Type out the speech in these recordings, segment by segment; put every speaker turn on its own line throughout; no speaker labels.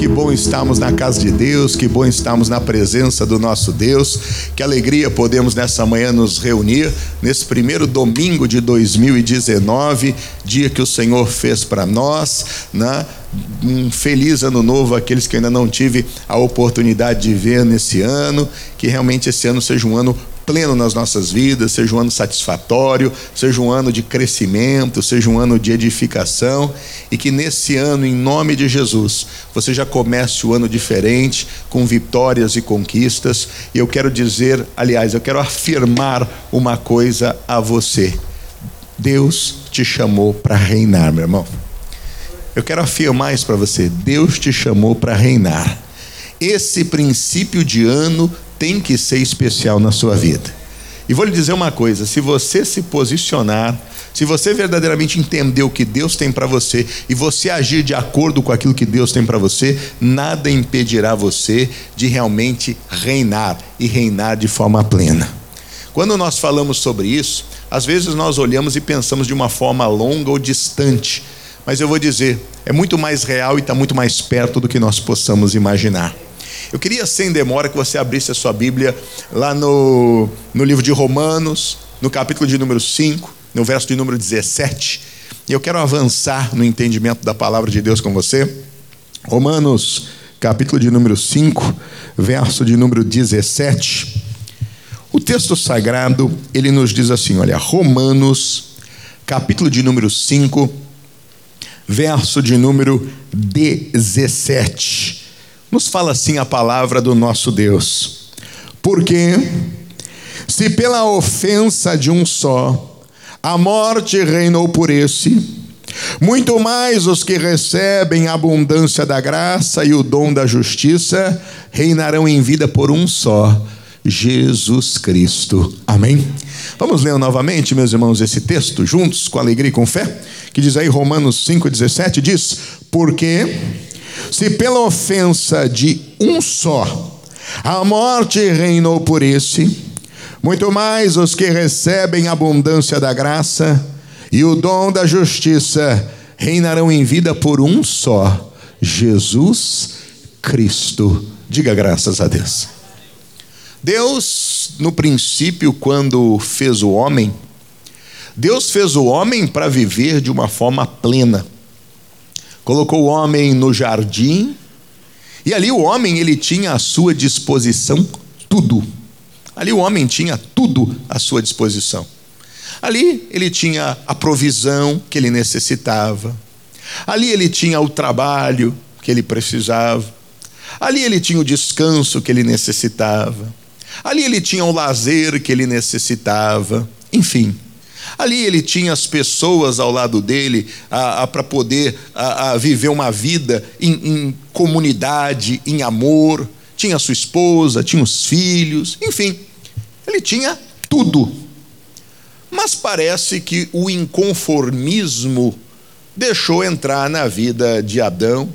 Que bom estarmos na casa de Deus, que bom estarmos na presença do nosso Deus. Que alegria podemos nessa manhã nos reunir, nesse primeiro domingo de 2019, dia que o Senhor fez para nós, né? Um feliz ano novo àqueles que ainda não tive a oportunidade de ver nesse ano, que realmente esse ano seja um ano pleno nas nossas vidas, seja um ano satisfatório, seja um ano de crescimento, seja um ano de edificação e que nesse ano, em nome de Jesus, você já comece o ano diferente, com vitórias e conquistas. E eu quero dizer, aliás, eu quero afirmar uma coisa a você: Deus te chamou para reinar, meu irmão. Eu quero afirmar isso para você: Deus te chamou para reinar. Esse princípio de ano tem que ser especial na sua vida. E vou lhe dizer uma coisa: se você se posicionar, se você verdadeiramente entender o que Deus tem para você e você agir de acordo com aquilo que Deus tem para você, nada impedirá você de realmente reinar e reinar de forma plena. Quando nós falamos sobre isso, às vezes nós olhamos e pensamos de uma forma longa ou distante, mas eu vou dizer, é muito mais real e está muito mais perto do que nós possamos imaginar. Eu queria, sem demora, que você abrisse a sua Bíblia lá no, no livro de Romanos, no capítulo de número 5, no verso de número 17. E eu quero avançar no entendimento da palavra de Deus com você. Romanos, capítulo de número 5, verso de número 17. O texto sagrado, ele nos diz assim, olha, Romanos, capítulo de número 5, verso de número 17. Nos fala assim a palavra do nosso Deus. Porque se pela ofensa de um só a morte reinou por esse, muito mais os que recebem a abundância da graça e o dom da justiça reinarão em vida por um só, Jesus Cristo. Amém? Vamos ler novamente, meus irmãos, esse texto juntos, com alegria e com fé, que diz aí Romanos 5,17: diz, porque se pela ofensa de um só a morte reinou por esse, muito mais os que recebem a abundância da graça e o dom da justiça reinarão em vida por um só, Jesus Cristo. Diga graças a Deus. Deus, no princípio, quando fez o homem, Deus fez o homem para viver de uma forma plena colocou o homem no jardim, e ali o homem ele tinha à sua disposição tudo. Ali o homem tinha tudo à sua disposição. Ali ele tinha a provisão que ele necessitava. Ali ele tinha o trabalho que ele precisava. Ali ele tinha o descanso que ele necessitava. Ali ele tinha o lazer que ele necessitava. Enfim, Ali ele tinha as pessoas ao lado dele para poder a, a viver uma vida em, em comunidade, em amor. Tinha sua esposa, tinha os filhos, enfim, ele tinha tudo. Mas parece que o inconformismo deixou entrar na vida de Adão,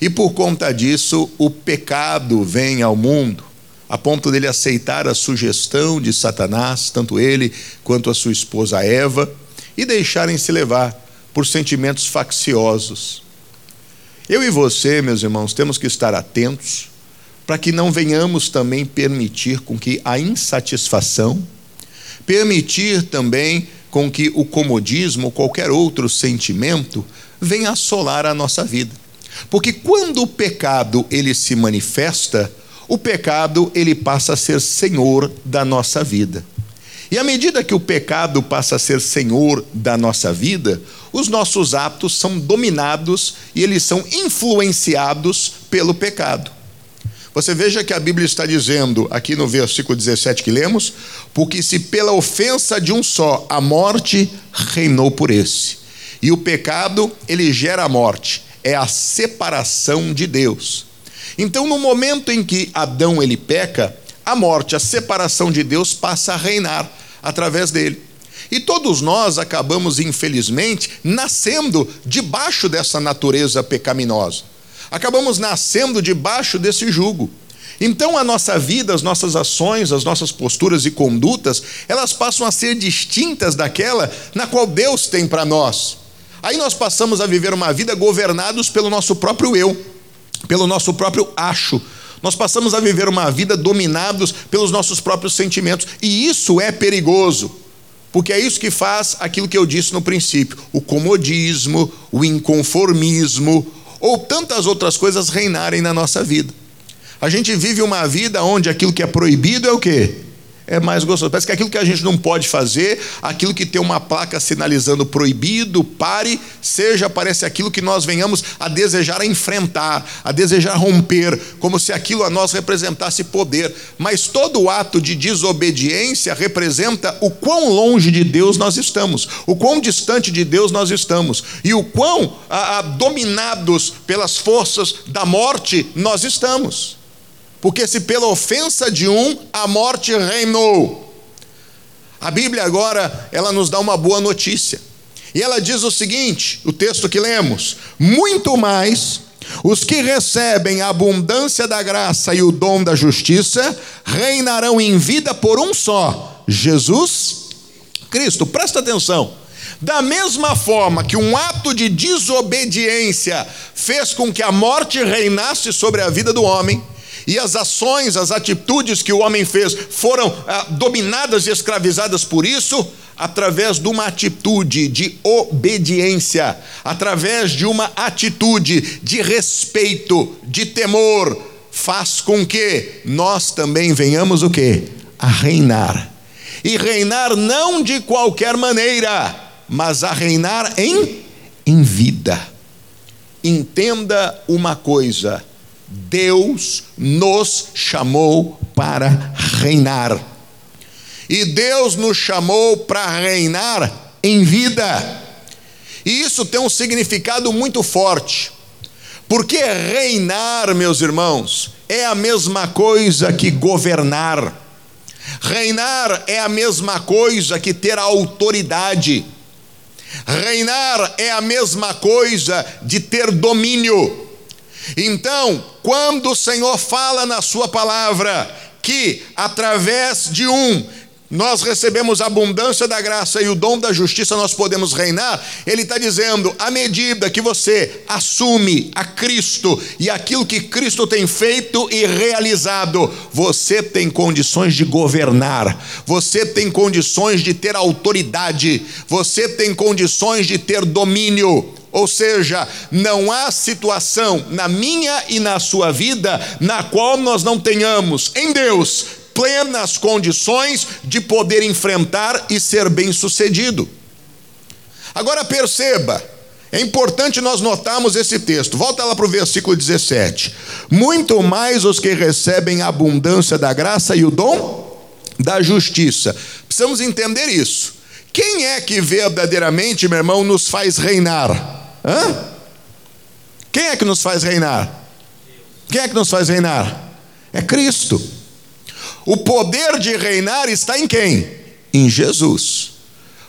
e por conta disso o pecado vem ao mundo a ponto dele aceitar a sugestão de Satanás, tanto ele quanto a sua esposa Eva, e deixarem se levar por sentimentos facciosos. Eu e você, meus irmãos, temos que estar atentos para que não venhamos também permitir com que a insatisfação, permitir também com que o comodismo ou qualquer outro sentimento venha assolar a nossa vida. Porque quando o pecado ele se manifesta, o pecado ele passa a ser senhor da nossa vida. E à medida que o pecado passa a ser senhor da nossa vida, os nossos atos são dominados e eles são influenciados pelo pecado. Você veja que a Bíblia está dizendo, aqui no versículo 17 que lemos, porque se pela ofensa de um só a morte reinou por esse. E o pecado, ele gera a morte, é a separação de Deus. Então, no momento em que Adão ele peca, a morte, a separação de Deus passa a reinar através dele. E todos nós acabamos, infelizmente, nascendo debaixo dessa natureza pecaminosa. Acabamos nascendo debaixo desse jugo. Então a nossa vida, as nossas ações, as nossas posturas e condutas, elas passam a ser distintas daquela na qual Deus tem para nós. Aí nós passamos a viver uma vida governados pelo nosso próprio eu. Pelo nosso próprio acho. Nós passamos a viver uma vida dominados pelos nossos próprios sentimentos, e isso é perigoso. Porque é isso que faz aquilo que eu disse no princípio: o comodismo, o inconformismo, ou tantas outras coisas reinarem na nossa vida. A gente vive uma vida onde aquilo que é proibido é o quê? É mais gostoso. Parece que aquilo que a gente não pode fazer, aquilo que tem uma placa sinalizando proibido, pare, seja, parece aquilo que nós venhamos a desejar enfrentar, a desejar romper, como se aquilo a nós representasse poder. Mas todo ato de desobediência representa o quão longe de Deus nós estamos, o quão distante de Deus nós estamos e o quão a, a, dominados pelas forças da morte nós estamos. Porque se pela ofensa de um a morte reinou. A Bíblia agora, ela nos dá uma boa notícia. E ela diz o seguinte, o texto que lemos: muito mais os que recebem a abundância da graça e o dom da justiça reinarão em vida por um só, Jesus Cristo. Presta atenção. Da mesma forma que um ato de desobediência fez com que a morte reinasse sobre a vida do homem, e as ações, as atitudes que o homem fez foram ah, dominadas e escravizadas por isso, através de uma atitude de obediência, através de uma atitude de respeito, de temor, faz com que nós também venhamos o que? A reinar. E reinar não de qualquer maneira, mas a reinar em em vida. Entenda uma coisa: Deus nos chamou para reinar. E Deus nos chamou para reinar em vida. E isso tem um significado muito forte. Porque reinar, meus irmãos, é a mesma coisa que governar. Reinar é a mesma coisa que ter autoridade. Reinar é a mesma coisa de ter domínio. Então, quando o Senhor fala na Sua palavra que através de um nós recebemos a abundância da graça e o dom da justiça, nós podemos reinar. Ele está dizendo: à medida que você assume a Cristo e aquilo que Cristo tem feito e realizado, você tem condições de governar, você tem condições de ter autoridade, você tem condições de ter domínio. Ou seja, não há situação na minha e na sua vida na qual nós não tenhamos em Deus plenas condições de poder enfrentar e ser bem-sucedido. Agora perceba, é importante nós notarmos esse texto. Volta lá para o versículo 17. Muito mais os que recebem a abundância da graça e o dom da justiça. Precisamos entender isso. Quem é que verdadeiramente, meu irmão, nos faz reinar? Hã? Quem é que nos faz reinar? Quem é que nos faz reinar? É Cristo. O poder de reinar está em quem? Em Jesus.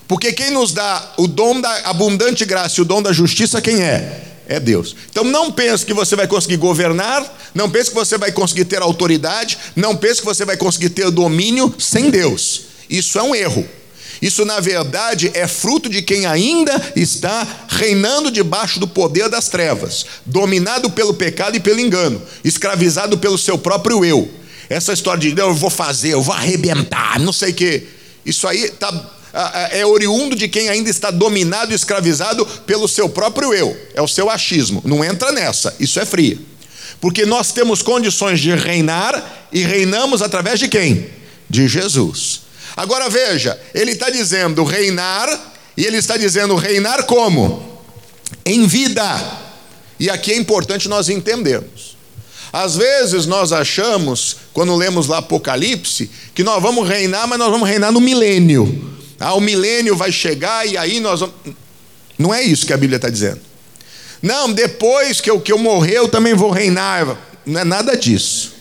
Porque quem nos dá o dom da abundante graça e o dom da justiça, quem é? É Deus. Então não pense que você vai conseguir governar, não pense que você vai conseguir ter autoridade, não pense que você vai conseguir ter domínio sem Deus. Isso é um erro. Isso, na verdade, é fruto de quem ainda está reinando debaixo do poder das trevas, dominado pelo pecado e pelo engano, escravizado pelo seu próprio eu. Essa história de eu vou fazer, eu vou arrebentar, não sei o quê. Isso aí tá, é oriundo de quem ainda está dominado e escravizado pelo seu próprio eu. É o seu achismo. Não entra nessa, isso é fria. Porque nós temos condições de reinar e reinamos através de quem? De Jesus. Agora veja, ele está dizendo reinar, e ele está dizendo reinar como? Em vida. E aqui é importante nós entendermos. Às vezes nós achamos, quando lemos lá Apocalipse, que nós vamos reinar, mas nós vamos reinar no milênio. Ah, o milênio vai chegar e aí nós vamos. Não é isso que a Bíblia está dizendo. Não, depois que eu, que eu morrer, eu também vou reinar. Não é nada disso.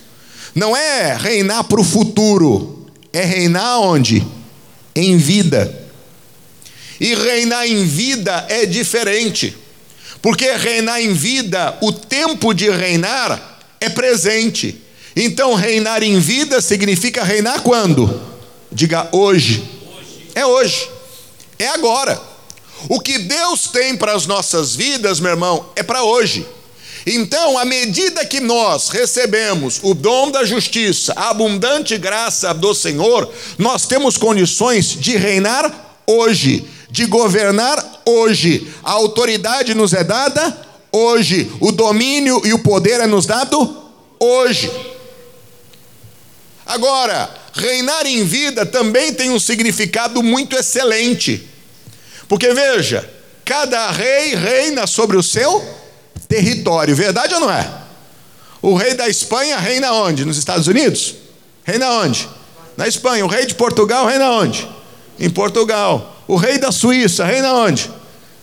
Não é reinar para o futuro é reinar onde? Em vida. E reinar em vida é diferente. Porque reinar em vida, o tempo de reinar é presente. Então, reinar em vida significa reinar quando? Diga hoje. É hoje. É agora. O que Deus tem para as nossas vidas, meu irmão, é para hoje. Então, à medida que nós recebemos o dom da justiça, a abundante graça do Senhor, nós temos condições de reinar hoje, de governar hoje. A autoridade nos é dada hoje, o domínio e o poder é nos dado hoje. Agora, reinar em vida também tem um significado muito excelente. Porque veja, cada rei reina sobre o seu território, verdade ou não é? O rei da Espanha reina onde? Nos Estados Unidos? Reina onde? Na Espanha. O rei de Portugal reina onde? Em Portugal. O rei da Suíça reina onde?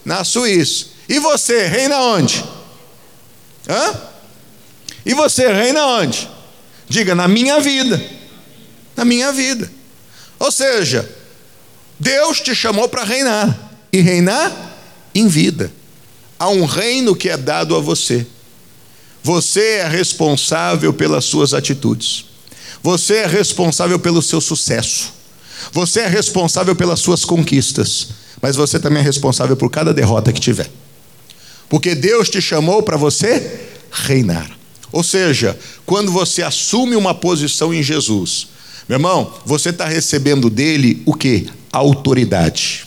Na Suíça. E você reina onde? Hã? E você reina onde? Diga, na minha vida. Na minha vida. Ou seja, Deus te chamou para reinar. E reinar em vida. Há um reino que é dado a você. Você é responsável pelas suas atitudes. Você é responsável pelo seu sucesso. Você é responsável pelas suas conquistas. Mas você também é responsável por cada derrota que tiver. Porque Deus te chamou para você reinar. Ou seja, quando você assume uma posição em Jesus, meu irmão, você está recebendo dele o que? Autoridade.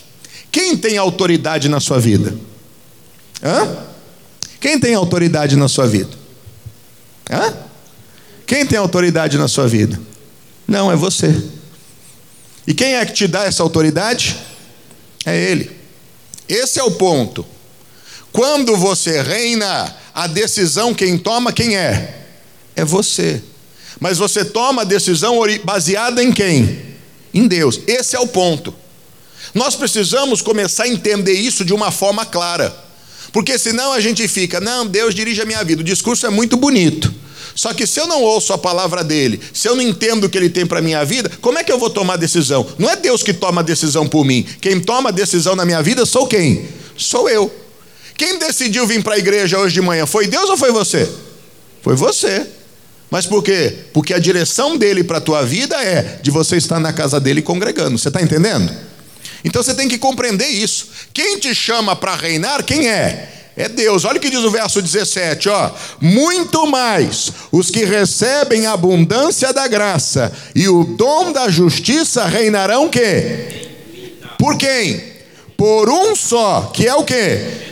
Quem tem autoridade na sua vida? Hã? Quem tem autoridade na sua vida? Hã? Quem tem autoridade na sua vida? Não, é você. E quem é que te dá essa autoridade? É Ele. Esse é o ponto. Quando você reina, a decisão quem toma, quem é? É você. Mas você toma a decisão baseada em quem? Em Deus. Esse é o ponto. Nós precisamos começar a entender isso de uma forma clara. Porque senão a gente fica, não, Deus dirige a minha vida. O discurso é muito bonito. Só que se eu não ouço a palavra dele, se eu não entendo o que ele tem para a minha vida, como é que eu vou tomar decisão? Não é Deus que toma a decisão por mim. Quem toma a decisão na minha vida sou quem? Sou eu. Quem decidiu vir para a igreja hoje de manhã? Foi Deus ou foi você? Foi você. Mas por quê? Porque a direção dele para a tua vida é de você estar na casa dele congregando. Você está entendendo? Então você tem que compreender isso. Quem te chama para reinar, quem é? É Deus. Olha o que diz o verso 17, ó. Muito mais os que recebem a abundância da graça e o dom da justiça reinarão que? Por quem? Por um só, que é o que?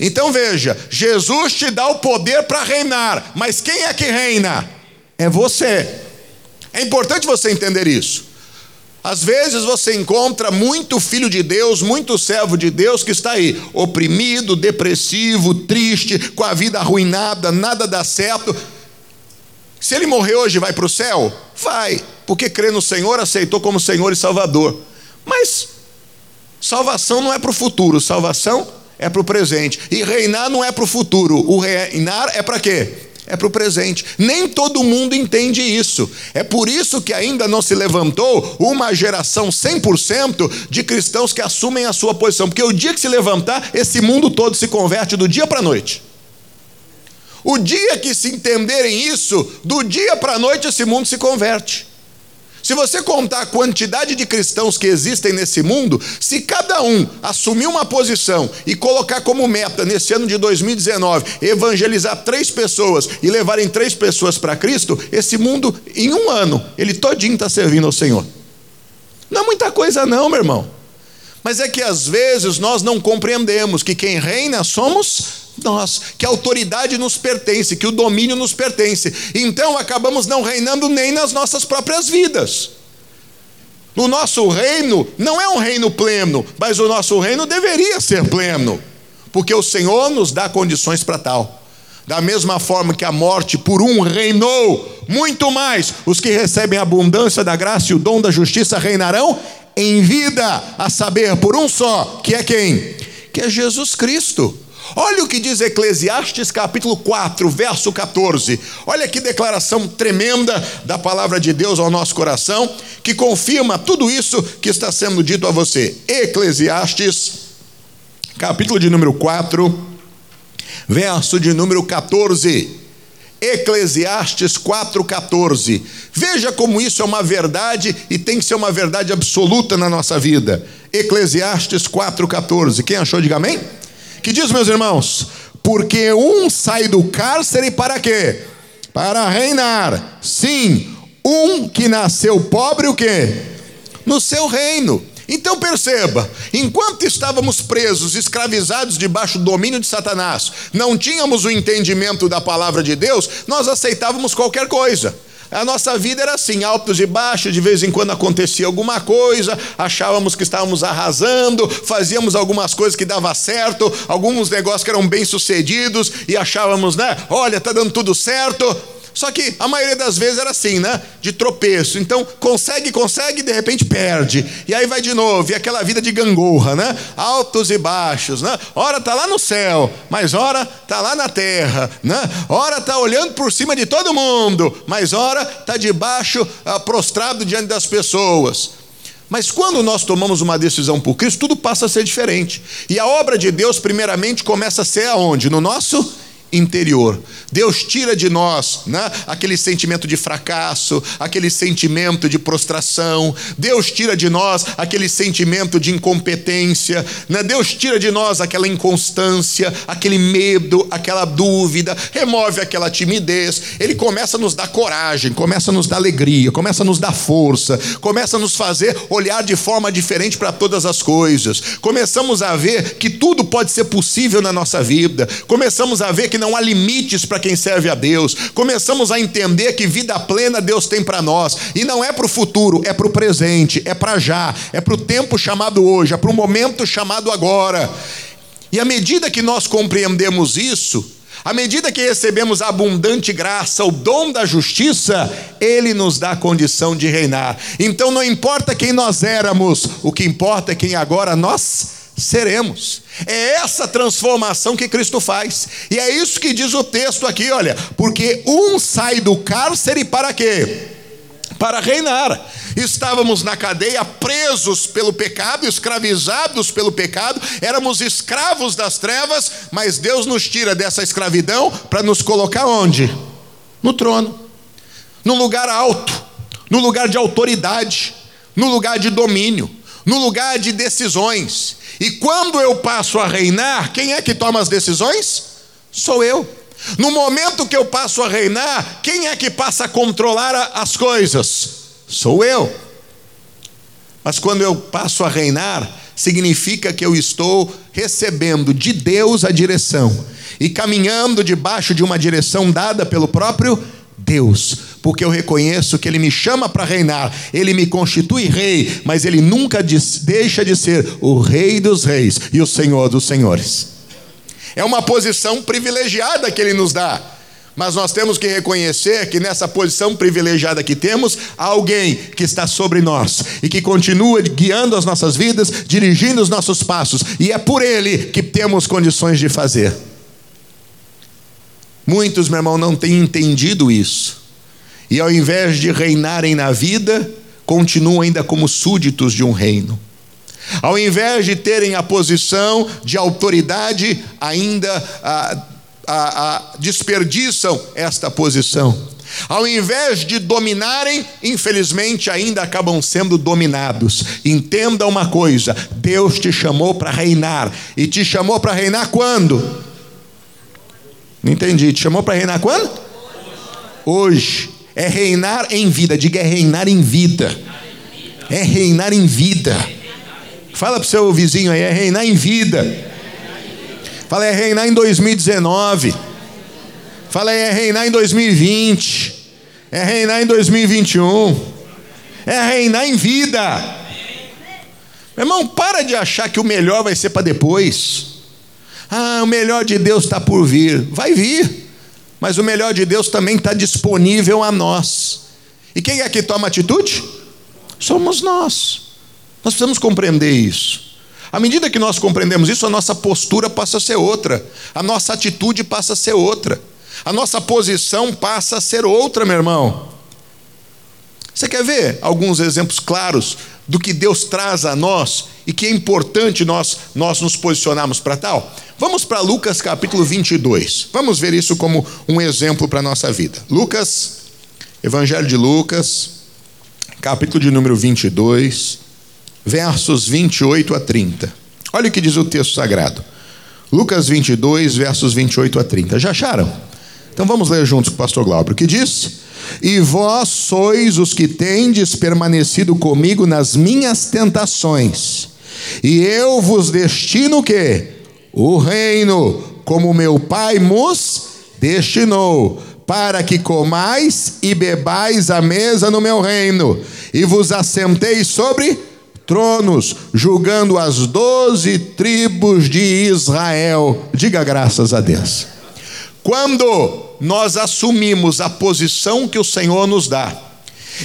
Então veja, Jesus te dá o poder para reinar, mas quem é que reina? É você. É importante você entender isso. Às vezes você encontra muito filho de Deus, muito servo de Deus que está aí, oprimido, depressivo, triste, com a vida arruinada, nada dá certo. Se ele morrer hoje, vai para o céu? Vai, porque crê no Senhor, aceitou como Senhor e Salvador. Mas salvação não é para o futuro, salvação é para o presente. E reinar não é para o futuro, o reinar é para quê? É para o presente. Nem todo mundo entende isso. É por isso que ainda não se levantou uma geração 100% de cristãos que assumem a sua posição. Porque o dia que se levantar, esse mundo todo se converte do dia para a noite. O dia que se entenderem isso, do dia para a noite esse mundo se converte. Se você contar a quantidade de cristãos que existem nesse mundo, se cada um assumir uma posição e colocar como meta nesse ano de 2019 evangelizar três pessoas e levarem três pessoas para Cristo, esse mundo, em um ano, ele todinho está servindo ao Senhor. Não é muita coisa, não, meu irmão. Mas é que às vezes nós não compreendemos que quem reina somos nós, que a autoridade nos pertence, que o domínio nos pertence. Então acabamos não reinando nem nas nossas próprias vidas. O nosso reino não é um reino pleno, mas o nosso reino deveria ser pleno, porque o Senhor nos dá condições para tal. Da mesma forma que a morte por um reinou, muito mais os que recebem a abundância da graça e o dom da justiça reinarão em vida, a saber, por um só, que é quem? Que é Jesus Cristo. Olha o que diz Eclesiastes capítulo 4, verso 14. Olha que declaração tremenda da palavra de Deus ao nosso coração, que confirma tudo isso que está sendo dito a você. Eclesiastes, capítulo de número 4, verso de número 14. Eclesiastes 4,14. Veja como isso é uma verdade e tem que ser uma verdade absoluta na nossa vida. Eclesiastes 4,14. Quem achou, diga amém? Que diz, meus irmãos: porque um sai do cárcere para quê? Para reinar. Sim, um que nasceu pobre, o quê? No seu reino. Então perceba, enquanto estávamos presos, escravizados debaixo do domínio de Satanás, não tínhamos o entendimento da palavra de Deus, nós aceitávamos qualquer coisa. A nossa vida era assim, altos e baixos, de vez em quando acontecia alguma coisa, achávamos que estávamos arrasando, fazíamos algumas coisas que dava certo, alguns negócios que eram bem sucedidos e achávamos, né? Olha, tá dando tudo certo. Só que a maioria das vezes era assim, né? De tropeço. Então, consegue, consegue, de repente perde. E aí vai de novo, e aquela vida de gangorra, né? Altos e baixos, né? Ora tá lá no céu, mas ora tá lá na terra, né? Ora tá olhando por cima de todo mundo, mas ora tá debaixo, ah, prostrado diante das pessoas. Mas quando nós tomamos uma decisão por Cristo, tudo passa a ser diferente. E a obra de Deus, primeiramente, começa a ser aonde? No nosso interior. Deus tira de nós né, aquele sentimento de fracasso, aquele sentimento de prostração. Deus tira de nós aquele sentimento de incompetência. Né? Deus tira de nós aquela inconstância, aquele medo, aquela dúvida. Remove aquela timidez. Ele começa a nos dar coragem, começa a nos dar alegria, começa a nos dar força, começa a nos fazer olhar de forma diferente para todas as coisas. Começamos a ver que tudo pode ser possível na nossa vida. Começamos a ver que não há limites para quem serve a Deus. Começamos a entender que vida plena Deus tem para nós. E não é para o futuro, é para o presente, é para já, é para o tempo chamado hoje, é para o momento chamado agora. E à medida que nós compreendemos isso, à medida que recebemos a abundante graça, o dom da justiça, Ele nos dá a condição de reinar. Então não importa quem nós éramos, o que importa é quem agora nós seremos. É essa transformação que Cristo faz. E é isso que diz o texto aqui, olha, porque um sai do cárcere para quê? Para reinar. Estávamos na cadeia, presos pelo pecado, escravizados pelo pecado, éramos escravos das trevas, mas Deus nos tira dessa escravidão para nos colocar onde? No trono, no lugar alto, no lugar de autoridade, no lugar de domínio, no lugar de decisões. E quando eu passo a reinar, quem é que toma as decisões? Sou eu. No momento que eu passo a reinar, quem é que passa a controlar as coisas? Sou eu. Mas quando eu passo a reinar, significa que eu estou recebendo de Deus a direção e caminhando debaixo de uma direção dada pelo próprio Deus, porque eu reconheço que Ele me chama para reinar, Ele me constitui rei, mas Ele nunca deixa de ser o Rei dos Reis e o Senhor dos Senhores. É uma posição privilegiada que Ele nos dá, mas nós temos que reconhecer que nessa posição privilegiada que temos, há alguém que está sobre nós e que continua guiando as nossas vidas, dirigindo os nossos passos, e é por Ele que temos condições de fazer. Muitos, meu irmão, não têm entendido isso. E ao invés de reinarem na vida, continuam ainda como súditos de um reino. Ao invés de terem a posição de autoridade, ainda a, a, a desperdiçam esta posição. Ao invés de dominarem, infelizmente ainda acabam sendo dominados. Entenda uma coisa: Deus te chamou para reinar. E te chamou para reinar quando? Não entendi. Te chamou para reinar quando? Hoje. É reinar em vida. Diga, é reinar em vida. É reinar em vida. Fala para o seu vizinho aí, é reinar em vida. Fala, é reinar em 2019. Fala, é reinar em 2020. É reinar em 2021. É reinar em vida. Meu irmão, para de achar que o melhor vai ser para depois. Ah, o melhor de Deus está por vir. Vai vir, mas o melhor de Deus também está disponível a nós. E quem é que toma atitude? Somos nós. Nós precisamos compreender isso. À medida que nós compreendemos isso, a nossa postura passa a ser outra, a nossa atitude passa a ser outra, a nossa posição passa a ser outra, meu irmão. Você quer ver alguns exemplos claros do que Deus traz a nós e que é importante nós, nós nos posicionarmos para tal? Vamos para Lucas capítulo 22. Vamos ver isso como um exemplo para a nossa vida. Lucas, Evangelho de Lucas, capítulo de número 22, versos 28 a 30. Olha o que diz o texto sagrado. Lucas 22, versos 28 a 30. Já acharam? Então vamos ler juntos com o pastor Glauber, que diz: E vós sois os que tendes permanecido comigo nas minhas tentações, e eu vos destino o quê? O reino, como meu Pai nos destinou, para que comais e bebais a mesa no meu reino, e vos assenteis sobre tronos, julgando as doze tribos de Israel. Diga graças a Deus. Quando nós assumimos a posição que o Senhor nos dá,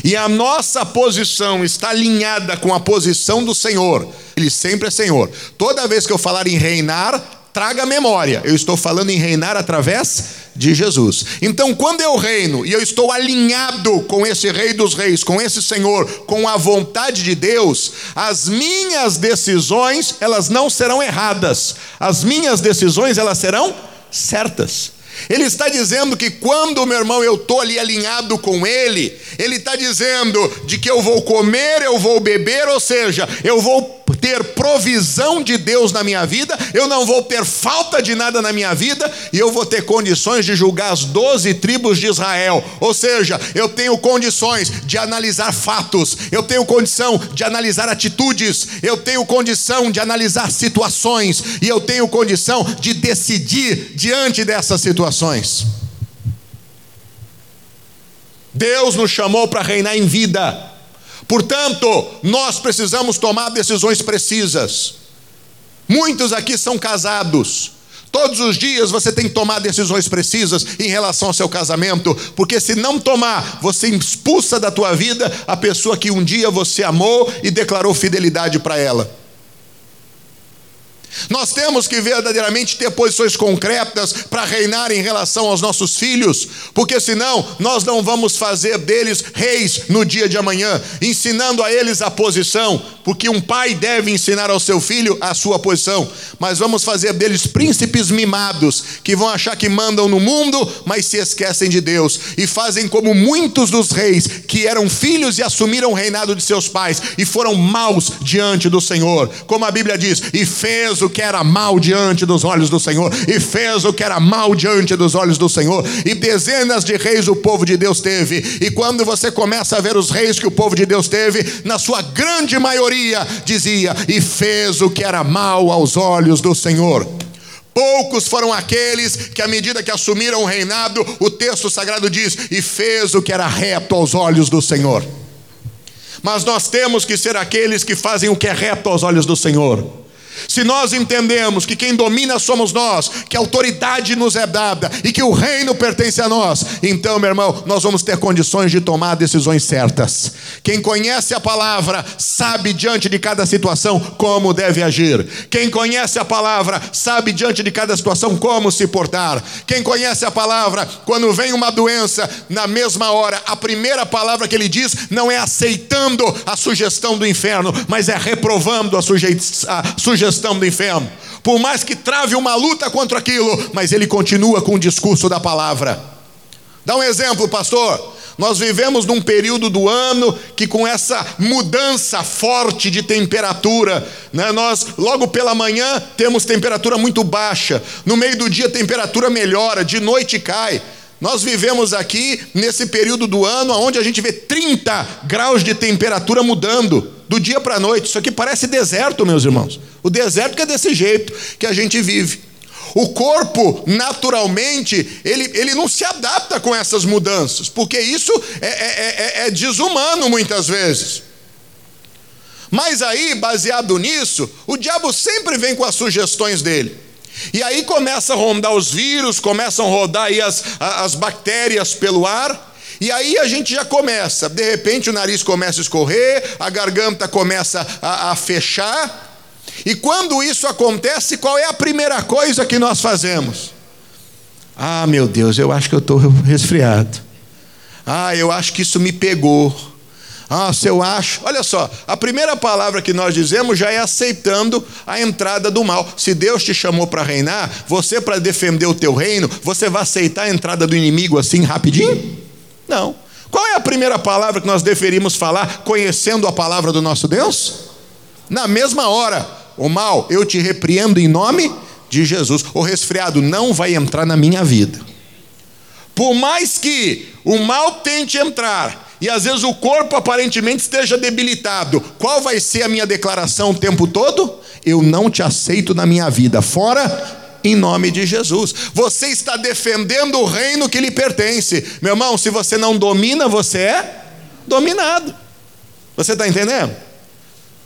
e a nossa posição está alinhada com a posição do Senhor, Ele sempre é Senhor. Toda vez que eu falar em reinar, traga memória, eu estou falando em reinar através de Jesus. Então, quando eu reino e eu estou alinhado com esse Rei dos Reis, com esse Senhor, com a vontade de Deus, as minhas decisões, elas não serão erradas. As minhas decisões, elas serão certas. Ele está dizendo que quando, meu irmão, eu estou ali alinhado com Ele, Ele está dizendo de que eu vou comer, eu vou beber, ou seja, eu vou ter provisão de Deus na minha vida, eu não vou ter falta de nada na minha vida, e eu vou ter condições de julgar as doze tribos de Israel. Ou seja, eu tenho condições de analisar fatos, eu tenho condição de analisar atitudes, eu tenho condição de analisar situações, e eu tenho condição de decidir diante dessas situações. Deus nos chamou para reinar em vida. Portanto, nós precisamos tomar decisões precisas. Muitos aqui são casados. Todos os dias você tem que tomar decisões precisas em relação ao seu casamento, porque se não tomar, você expulsa da tua vida a pessoa que um dia você amou e declarou fidelidade para ela. Nós temos que verdadeiramente ter posições concretas para reinar em relação aos nossos filhos, porque senão nós não vamos fazer deles reis no dia de amanhã, ensinando a eles a posição, porque um pai deve ensinar ao seu filho a sua posição, mas vamos fazer deles príncipes mimados, que vão achar que mandam no mundo, mas se esquecem de Deus, e fazem como muitos dos reis que eram filhos e assumiram o reinado de seus pais e foram maus diante do Senhor, como a Bíblia diz, e fez o que era mal diante dos olhos do Senhor, e fez o que era mal diante dos olhos do Senhor, e dezenas de reis o povo de Deus teve, e quando você começa a ver os reis que o povo de Deus teve, na sua grande maioria, dizia, e fez o que era mal aos olhos do Senhor. Poucos foram aqueles que, à medida que assumiram o reinado, o texto sagrado diz: e fez o que era reto aos olhos do Senhor. Mas nós temos que ser aqueles que fazem o que é reto aos olhos do Senhor. Se nós entendemos que quem domina somos nós, que a autoridade nos é dada e que o reino pertence a nós, então, meu irmão, nós vamos ter condições de tomar decisões certas. Quem conhece a palavra sabe diante de cada situação como deve agir. Quem conhece a palavra sabe diante de cada situação como se portar. Quem conhece a palavra, quando vem uma doença, na mesma hora, a primeira palavra que ele diz não é aceitando a sugestão do inferno, mas é reprovando a sugestão sugestão do inferno. Por mais que trave uma luta contra aquilo, mas ele continua com o discurso da palavra. Dá um exemplo, pastor. Nós vivemos num período do ano que, com essa mudança forte de temperatura, né, nós logo pela manhã temos temperatura muito baixa, no meio do dia a temperatura melhora, de noite cai. Nós vivemos aqui nesse período do ano onde a gente vê 30 graus de temperatura mudando do dia para a noite. Isso aqui parece deserto, meus irmãos. O deserto que é desse jeito que a gente vive. O corpo, naturalmente, ele, ele não se adapta com essas mudanças, porque isso é, é, é, é desumano muitas vezes. Mas aí, baseado nisso, o diabo sempre vem com as sugestões dele. E aí começa a rondar os vírus, começam a rodar as, as bactérias pelo ar. E aí a gente já começa, de repente o nariz começa a escorrer, a garganta começa a, a fechar. E quando isso acontece, qual é a primeira coisa que nós fazemos? Ah, meu Deus, eu acho que eu estou resfriado. Ah, eu acho que isso me pegou. Ah, se eu acho. Olha só, a primeira palavra que nós dizemos já é aceitando a entrada do mal. Se Deus te chamou para reinar, você, para defender o teu reino, você vai aceitar a entrada do inimigo assim rapidinho? Não. Qual é a primeira palavra que nós deveríamos falar conhecendo a palavra do nosso Deus? Na mesma hora, o mal, eu te repreendo em nome de Jesus. O resfriado não vai entrar na minha vida. Por mais que o mal tente entrar, e às vezes o corpo aparentemente esteja debilitado, qual vai ser a minha declaração o tempo todo? Eu não te aceito na minha vida, fora em nome de Jesus. Você está defendendo o reino que lhe pertence. Meu irmão, se você não domina, você é dominado. Você está entendendo?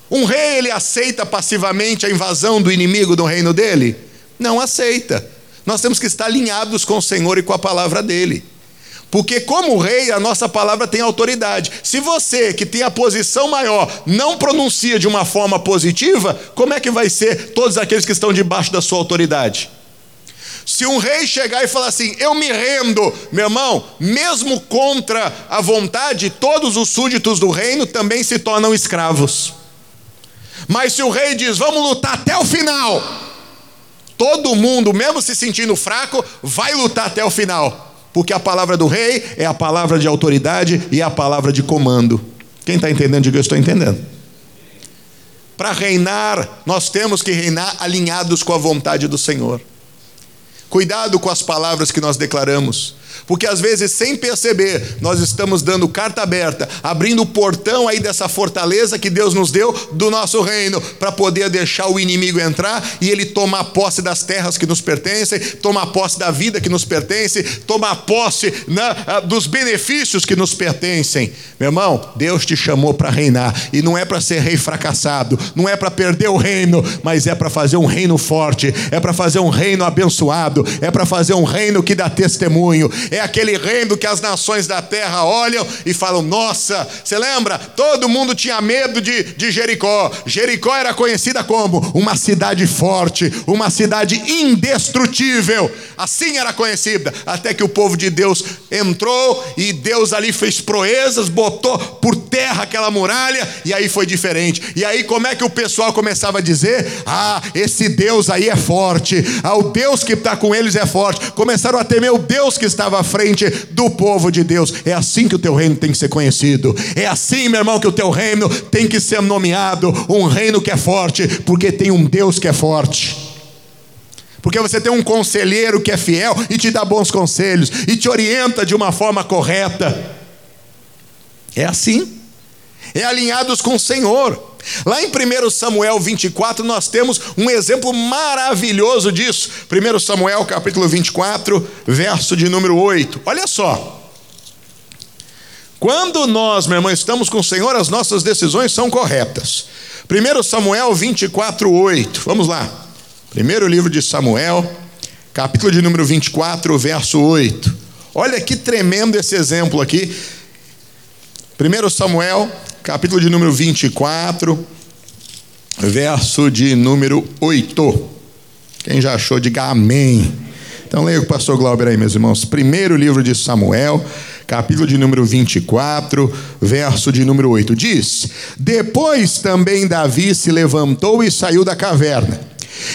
Um rei, ele aceita passivamente a invasão do inimigo do reino dele? Não aceita. Nós temos que estar alinhados com o Senhor e com a palavra dele. Porque, como rei, a nossa palavra tem autoridade. Se você, que tem a posição maior, não pronuncia de uma forma positiva, como é que vai ser todos aqueles que estão debaixo da sua autoridade? Se um rei chegar e falar assim, eu me rendo, meu irmão, mesmo contra a vontade, todos os súditos do reino também se tornam escravos. Mas se o rei diz, vamos lutar até o final, todo mundo, mesmo se sentindo fraco, vai lutar até o final porque a palavra do rei é a palavra de autoridade e a palavra de comando. Quem está entendendo, diga eu estou entendendo. Para reinar, nós temos que reinar alinhados com a vontade do Senhor. Cuidado com as palavras que nós declaramos. Porque às vezes, sem perceber, nós estamos dando carta aberta, abrindo o portão aí dessa fortaleza que Deus nos deu do nosso reino, para poder deixar o inimigo entrar e ele tomar posse das terras que nos pertencem, tomar posse da vida que nos pertence, tomar posse né, dos benefícios que nos pertencem. Meu irmão, Deus te chamou para reinar e não é para ser rei fracassado, não é para perder o reino, mas é para fazer um reino forte, é para fazer um reino abençoado, é para fazer um reino que dá testemunho é aquele reino que as nações da terra olham e falam: Nossa, você lembra? Todo mundo tinha medo de, de Jericó. Jericó era conhecida como uma cidade forte, uma cidade indestrutível. Assim era conhecida, até que o povo de Deus entrou e Deus ali fez proezas, botou por terra aquela muralha, e aí foi diferente. E aí, como é que o pessoal começava a dizer: Ah, esse Deus aí é forte, ah, o Deus que está com eles é forte. Começaram a temer o Deus que estava frente do povo de Deus. É assim que o teu reino tem que ser conhecido. É assim, meu irmão, que o teu reino tem que ser nomeado um reino que é forte, porque tem um Deus que é forte. Porque você tem um conselheiro que é fiel e te dá bons conselhos e te orienta de uma forma correta. É assim. É alinhados com o Senhor. Lá em 1 Samuel 24, nós temos um exemplo maravilhoso disso. 1 Samuel capítulo 24, verso de número 8. Olha só. Quando nós, meu irmão, estamos com o Senhor, as nossas decisões são corretas. 1 Samuel 24, 8. Vamos lá. Primeiro livro de Samuel, capítulo de número 24, verso 8. Olha que tremendo esse exemplo aqui. 1 Samuel capítulo de número 24, verso de número 8. Quem já achou, diga amém. Então leia o pastor Glauber aí, meus irmãos. Primeiro livro de Samuel, capítulo de número 24, verso de número 8. Diz: Depois também Davi se levantou e saiu da caverna.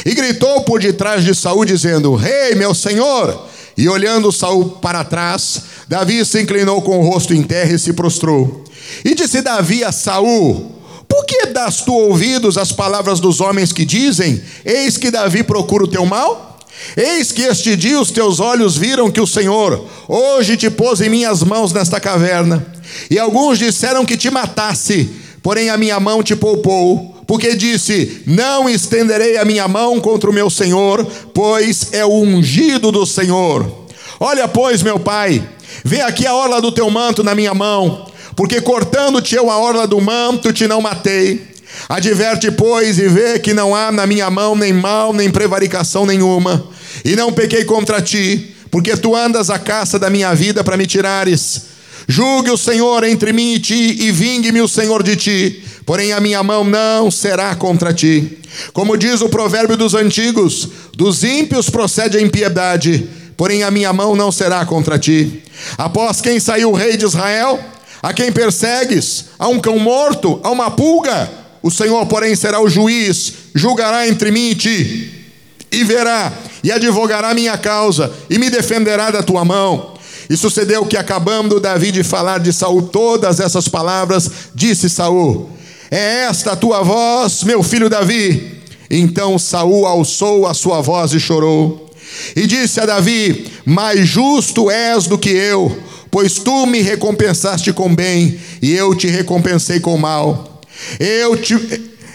E gritou por detrás de Saul, dizendo: Rei, meu senhor! E olhando Saul para trás, Davi se inclinou com o rosto em terra e se prostrou. E disse Davi a Saul: Por que das tu ouvidos às palavras dos homens que dizem: Eis que Davi procura o teu mal? Eis que este dia os teus olhos viram que o Senhor hoje te pôs em minhas mãos nesta caverna. E alguns disseram que te matasse, porém a minha mão te poupou porque disse: Não estenderei a minha mão contra o meu senhor, pois é o ungido do Senhor. Olha, pois, meu pai, vê aqui a orla do teu manto na minha mão, porque cortando-te eu a orla do manto te não matei. Adverte, pois, e vê que não há na minha mão nem mal, nem prevaricação nenhuma, e não pequei contra ti, porque tu andas à caça da minha vida para me tirares. Julgue o Senhor entre mim e ti, e vingue-me o Senhor de ti porém a minha mão não será contra ti. Como diz o provérbio dos antigos: dos ímpios procede a impiedade, porém a minha mão não será contra ti. Após quem saiu o rei de Israel, a quem persegues, a um cão morto, a uma pulga, o Senhor, porém, será o juiz, julgará entre mim e ti, e verá, e advogará minha causa, e me defenderá da tua mão. E sucedeu que, acabando Davi de falar de Saul todas essas palavras, disse Saul: é esta a tua voz, meu filho Davi? Então Saul alçou a sua voz e chorou. E disse a Davi: Mais justo és do que eu, pois tu me recompensaste com bem, e eu te recompensei com mal. Eu te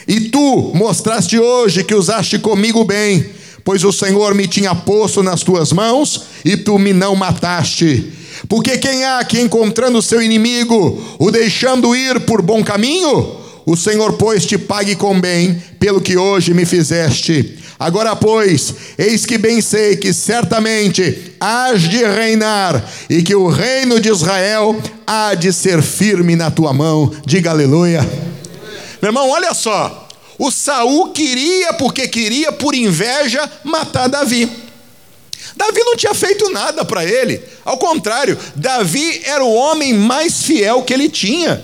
e tu mostraste hoje que usaste comigo bem, pois o Senhor me tinha posto nas tuas mãos e tu me não mataste. Porque quem há que encontrando seu inimigo, o deixando ir por bom caminho? O Senhor, pois, te pague com bem pelo que hoje me fizeste. Agora, pois, eis que bem sei que certamente hás de reinar e que o reino de Israel há de ser firme na tua mão. Diga aleluia. Meu irmão, olha só. O Saul queria, porque queria, por inveja, matar Davi. Davi não tinha feito nada para ele. Ao contrário, Davi era o homem mais fiel que ele tinha.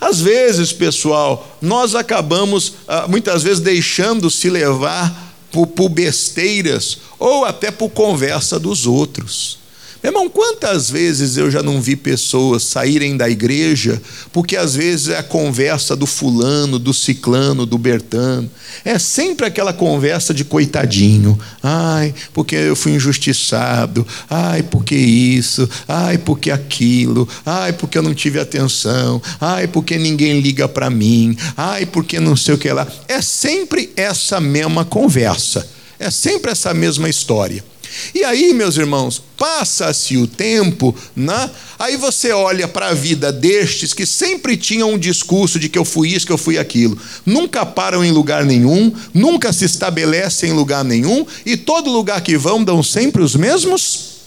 Às vezes, pessoal, nós acabamos ah, muitas vezes deixando se levar por, por besteiras ou até por conversa dos outros. Meu irmão, quantas vezes eu já não vi pessoas saírem da igreja porque às vezes é a conversa do fulano, do ciclano, do bertano. É sempre aquela conversa de coitadinho. Ai, porque eu fui injustiçado. Ai, porque isso. Ai, porque aquilo. Ai, porque eu não tive atenção. Ai, porque ninguém liga para mim. Ai, porque não sei o que lá. É sempre essa mesma conversa. É sempre essa mesma história. E aí, meus irmãos, passa-se o tempo, né? aí você olha para a vida destes que sempre tinham um discurso de que eu fui isso, que eu fui aquilo, nunca param em lugar nenhum, nunca se estabelecem em lugar nenhum, e todo lugar que vão dão sempre os mesmos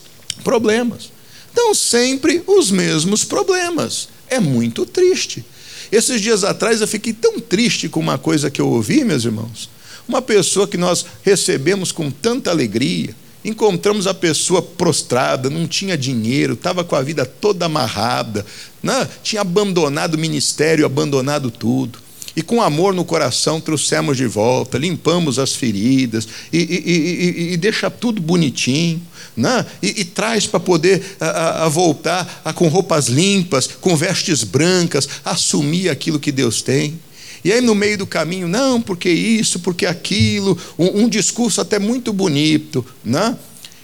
problemas. Dão sempre os mesmos problemas. É muito triste. Esses dias atrás eu fiquei tão triste com uma coisa que eu ouvi, meus irmãos. Uma pessoa que nós recebemos com tanta alegria, Encontramos a pessoa prostrada, não tinha dinheiro, estava com a vida toda amarrada, né? tinha abandonado o ministério, abandonado tudo. E com amor no coração trouxemos de volta, limpamos as feridas e, e, e, e deixa tudo bonitinho. Né? E, traz para poder a, a voltar a, com roupas limpas, com vestes brancas, assumir aquilo que Deus tem. E aí, no meio do caminho, não, porque isso, porque aquilo, um, um discurso até muito bonito, né?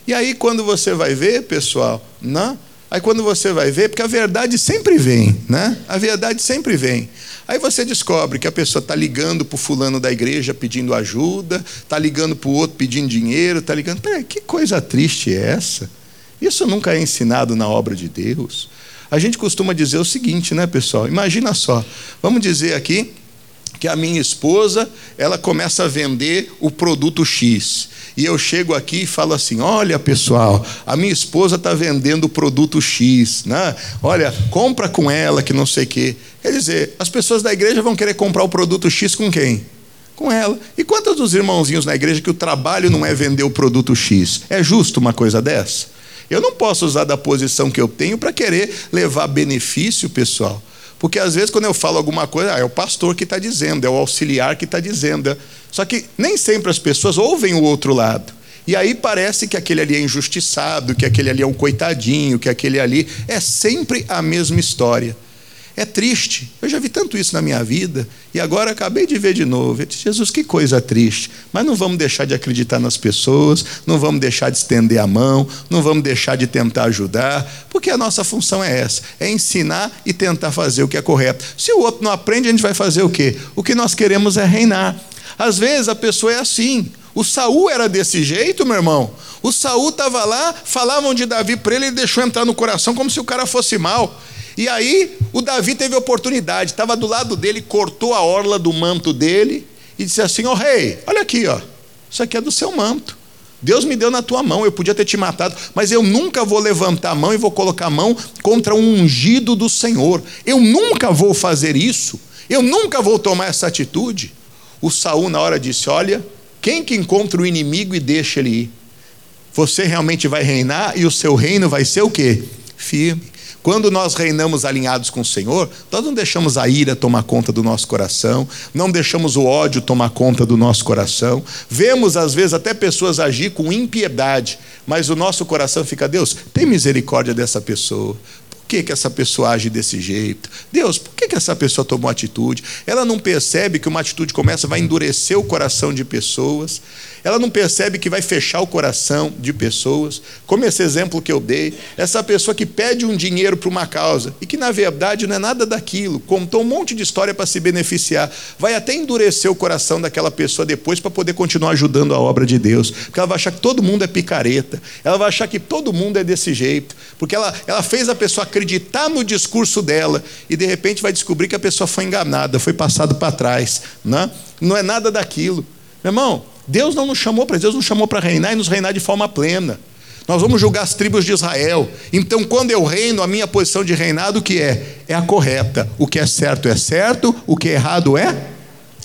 E aí, quando você vai ver, pessoal, né? Aí quando você vai ver, porque a verdade sempre vem, né? A verdade sempre vem. Aí você descobre que a pessoa está ligando para o fulano da igreja pedindo ajuda, está ligando para o outro pedindo dinheiro, está ligando. Peraí, que coisa triste é essa? Isso nunca é ensinado na obra de Deus. A gente costuma dizer o seguinte, né, pessoal? Imagina só. Vamos dizer aqui que a minha esposa, ela começa a vender o produto X. E eu chego aqui e falo assim: olha, pessoal, a minha esposa está vendendo o produto X, né? Olha, compra com ela que não sei o quê. Quer dizer, as pessoas da igreja vão querer comprar o produto X com quem? Com ela. E quantos dos irmãozinhos na igreja que o trabalho não é vender o produto X? É justo uma coisa dessa? Eu não posso usar da posição que eu tenho para querer levar benefício, pessoal. Porque às vezes, quando eu falo alguma coisa, ah, é o pastor que está dizendo, é o auxiliar que está dizendo. Só que nem sempre as pessoas ouvem o outro lado. E aí parece que aquele ali é injustiçado, que aquele ali é um coitadinho, que aquele ali. É sempre a mesma história. É triste. Eu já vi tanto isso na minha vida e agora acabei de ver de novo. Eu disse, Jesus, que coisa triste. Mas não vamos deixar de acreditar nas pessoas, não vamos deixar de estender a mão, não vamos deixar de tentar ajudar, porque a nossa função é essa: é ensinar e tentar fazer o que é correto. Se o outro não aprende, a gente vai fazer o quê? O que nós queremos é reinar. Às vezes a pessoa é assim. O Saul era desse jeito, meu irmão. O Saul estava lá, falavam de Davi para ele, ele deixou entrar no coração como se o cara fosse mal. E aí o Davi teve oportunidade, estava do lado dele, cortou a orla do manto dele e disse assim: Ó oh, rei, olha aqui, ó, isso aqui é do seu manto. Deus me deu na tua mão, eu podia ter te matado, mas eu nunca vou levantar a mão e vou colocar a mão contra um ungido do Senhor. Eu nunca vou fazer isso. Eu nunca vou tomar essa atitude. O Saul na hora disse: Olha, quem que encontra o inimigo e deixa ele ir? Você realmente vai reinar e o seu reino vai ser o quê? Firme. Quando nós reinamos alinhados com o Senhor, nós não deixamos a ira tomar conta do nosso coração, não deixamos o ódio tomar conta do nosso coração. Vemos, às vezes, até pessoas agir com impiedade, mas o nosso coração fica, Deus, tem misericórdia dessa pessoa. Por que, que essa pessoa age desse jeito? Deus, por que que, essa pessoa tomou atitude? Ela não percebe que uma atitude começa, vai endurecer o coração de pessoas. Ela não percebe que vai fechar o coração de pessoas. Como esse exemplo que eu dei, essa pessoa que pede um dinheiro para uma causa e que na verdade não é nada daquilo, contou um monte de história para se beneficiar, vai até endurecer o coração daquela pessoa depois para poder continuar ajudando a obra de Deus, porque ela vai achar que todo mundo é picareta, ela vai achar que todo mundo é desse jeito, porque ela, ela fez a pessoa acreditar no discurso dela e de repente vai descobrir que a pessoa foi enganada, foi passado para trás, né? não é nada daquilo. Meu irmão, Deus não nos chamou para Deus nos chamou para reinar e nos reinar de forma plena. Nós vamos julgar as tribos de Israel. Então, quando eu reino, a minha posição de reinado que é? É a correta. O que é certo é certo, o que é errado é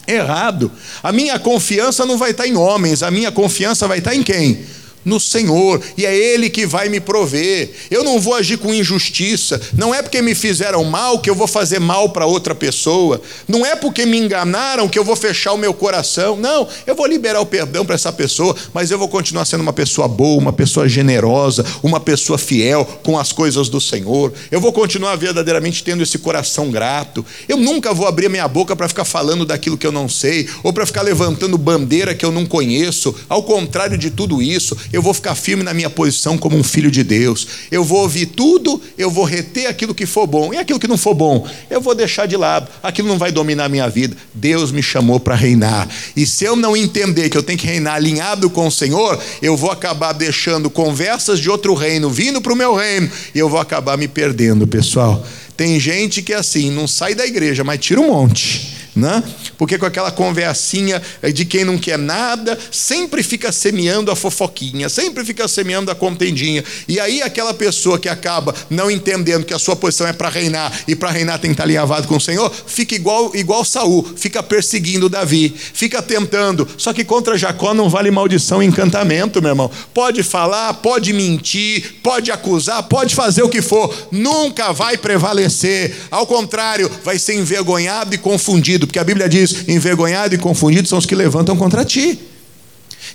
errado. A minha confiança não vai estar em homens, a minha confiança vai estar em quem? No Senhor, e é Ele que vai me prover. Eu não vou agir com injustiça, não é porque me fizeram mal que eu vou fazer mal para outra pessoa, não é porque me enganaram que eu vou fechar o meu coração, não, eu vou liberar o perdão para essa pessoa, mas eu vou continuar sendo uma pessoa boa, uma pessoa generosa, uma pessoa fiel com as coisas do Senhor, eu vou continuar verdadeiramente tendo esse coração grato, eu nunca vou abrir minha boca para ficar falando daquilo que eu não sei, ou para ficar levantando bandeira que eu não conheço, ao contrário de tudo isso, eu vou ficar firme na minha posição como um filho de Deus. Eu vou ouvir tudo, eu vou reter aquilo que for bom. E aquilo que não for bom, eu vou deixar de lado. Aquilo não vai dominar a minha vida. Deus me chamou para reinar. E se eu não entender que eu tenho que reinar alinhado com o Senhor, eu vou acabar deixando conversas de outro reino vindo para o meu reino. E eu vou acabar me perdendo, pessoal. Tem gente que é assim, não sai da igreja, mas tira um monte né? porque com aquela conversinha de quem não quer nada, sempre fica semeando a fofoquinha, sempre fica semeando a contendinha. E aí aquela pessoa que acaba não entendendo que a sua posição é para reinar e para reinar tem que estar alinhavado com o Senhor, fica igual igual Saul, fica perseguindo Davi, fica tentando. Só que contra Jacó não vale maldição e encantamento, meu irmão. Pode falar, pode mentir, pode acusar, pode fazer o que for, nunca vai prevalecer. Ao contrário, vai ser envergonhado e confundido confundido, porque a Bíblia diz: envergonhado e confundido são os que levantam contra ti.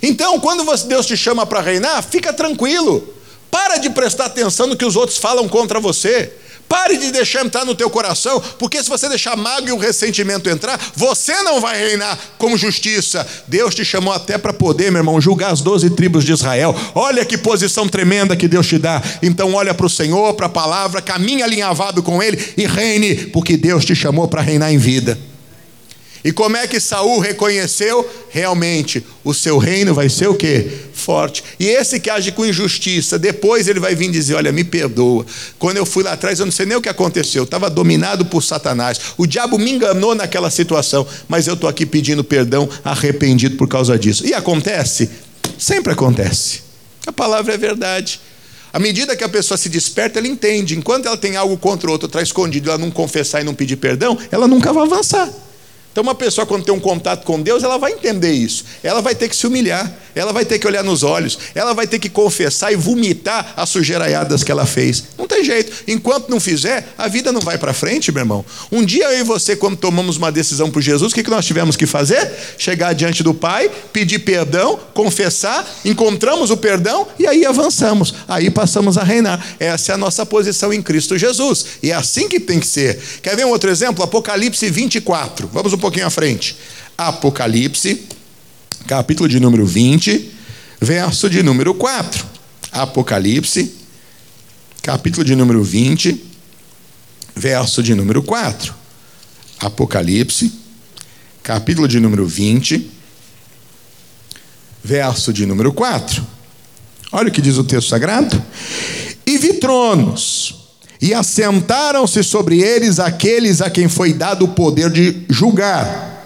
Então, quando Deus te chama para reinar, fica tranquilo. Para de prestar atenção no que os outros falam contra você. Pare de deixar entrar no teu coração, porque se você deixar mágoa e o ressentimento entrar, você não vai reinar como justiça. Deus te chamou até para poder, meu irmão, julgar as doze tribos de Israel. Olha que posição tremenda que Deus te dá. Então olha para o Senhor, para a palavra, caminha alinhavado com Ele e reine, porque Deus te chamou para reinar em vida. E como é que Saul reconheceu? Realmente, o seu reino vai ser o quê? Forte. E esse que age com injustiça, depois ele vai vir dizer: Olha, me perdoa. Quando eu fui lá atrás, eu não sei nem o que aconteceu. Eu estava dominado por Satanás. O diabo me enganou naquela situação, mas eu estou aqui pedindo perdão, arrependido por causa disso. E acontece? Sempre acontece. A palavra é verdade. À medida que a pessoa se desperta, ela entende. Enquanto ela tem algo contra o outro, está escondido, ela não confessar e não pedir perdão, ela nunca vai avançar. Então, uma pessoa, quando tem um contato com Deus, ela vai entender isso. Ela vai ter que se humilhar, ela vai ter que olhar nos olhos, ela vai ter que confessar e vomitar as sujeiraiadas que ela fez. Não tem jeito. Enquanto não fizer, a vida não vai para frente, meu irmão. Um dia eu e você, quando tomamos uma decisão por Jesus, o que nós tivemos que fazer? Chegar diante do Pai, pedir perdão, confessar, encontramos o perdão e aí avançamos. Aí passamos a reinar. Essa é a nossa posição em Cristo Jesus. E é assim que tem que ser. Quer ver um outro exemplo? Apocalipse 24. Vamos um pouquinho à frente. Apocalipse, capítulo de número 20, verso de número 4. Apocalipse, capítulo de número 20, verso de número 4. Apocalipse, capítulo de número 20, verso de número 4. Olha o que diz o texto sagrado. E vi tronos e assentaram-se sobre eles aqueles a quem foi dado o poder de julgar.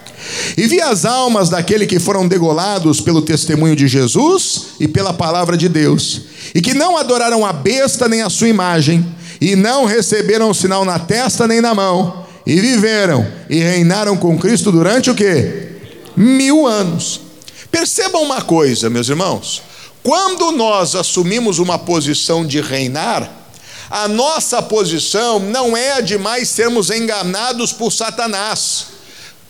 E vi as almas daqueles que foram degolados pelo testemunho de Jesus e pela palavra de Deus, e que não adoraram a besta nem a sua imagem, e não receberam sinal na testa nem na mão, e viveram e reinaram com Cristo durante o que? Mil anos. Percebam uma coisa, meus irmãos: quando nós assumimos uma posição de reinar, a nossa posição não é a de mais sermos enganados por Satanás.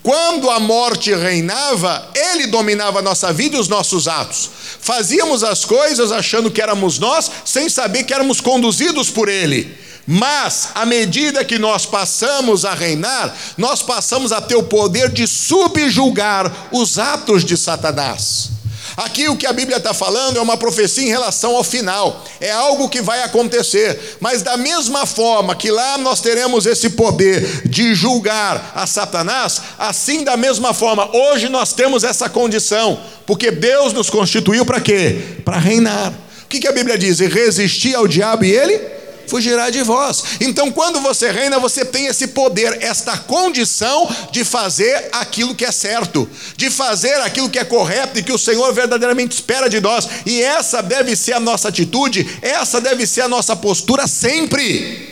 Quando a morte reinava, ele dominava a nossa vida e os nossos atos. Fazíamos as coisas achando que éramos nós, sem saber que éramos conduzidos por ele. Mas, à medida que nós passamos a reinar, nós passamos a ter o poder de subjulgar os atos de Satanás. Aqui o que a Bíblia está falando é uma profecia em relação ao final, é algo que vai acontecer, mas da mesma forma que lá nós teremos esse poder de julgar a Satanás, assim da mesma forma, hoje nós temos essa condição, porque Deus nos constituiu para quê? Para reinar. O que, que a Bíblia diz? Resistir ao diabo e ele fugirá de vós. Então, quando você reina, você tem esse poder, esta condição de fazer aquilo que é certo, de fazer aquilo que é correto e que o Senhor verdadeiramente espera de nós. E essa deve ser a nossa atitude, essa deve ser a nossa postura sempre.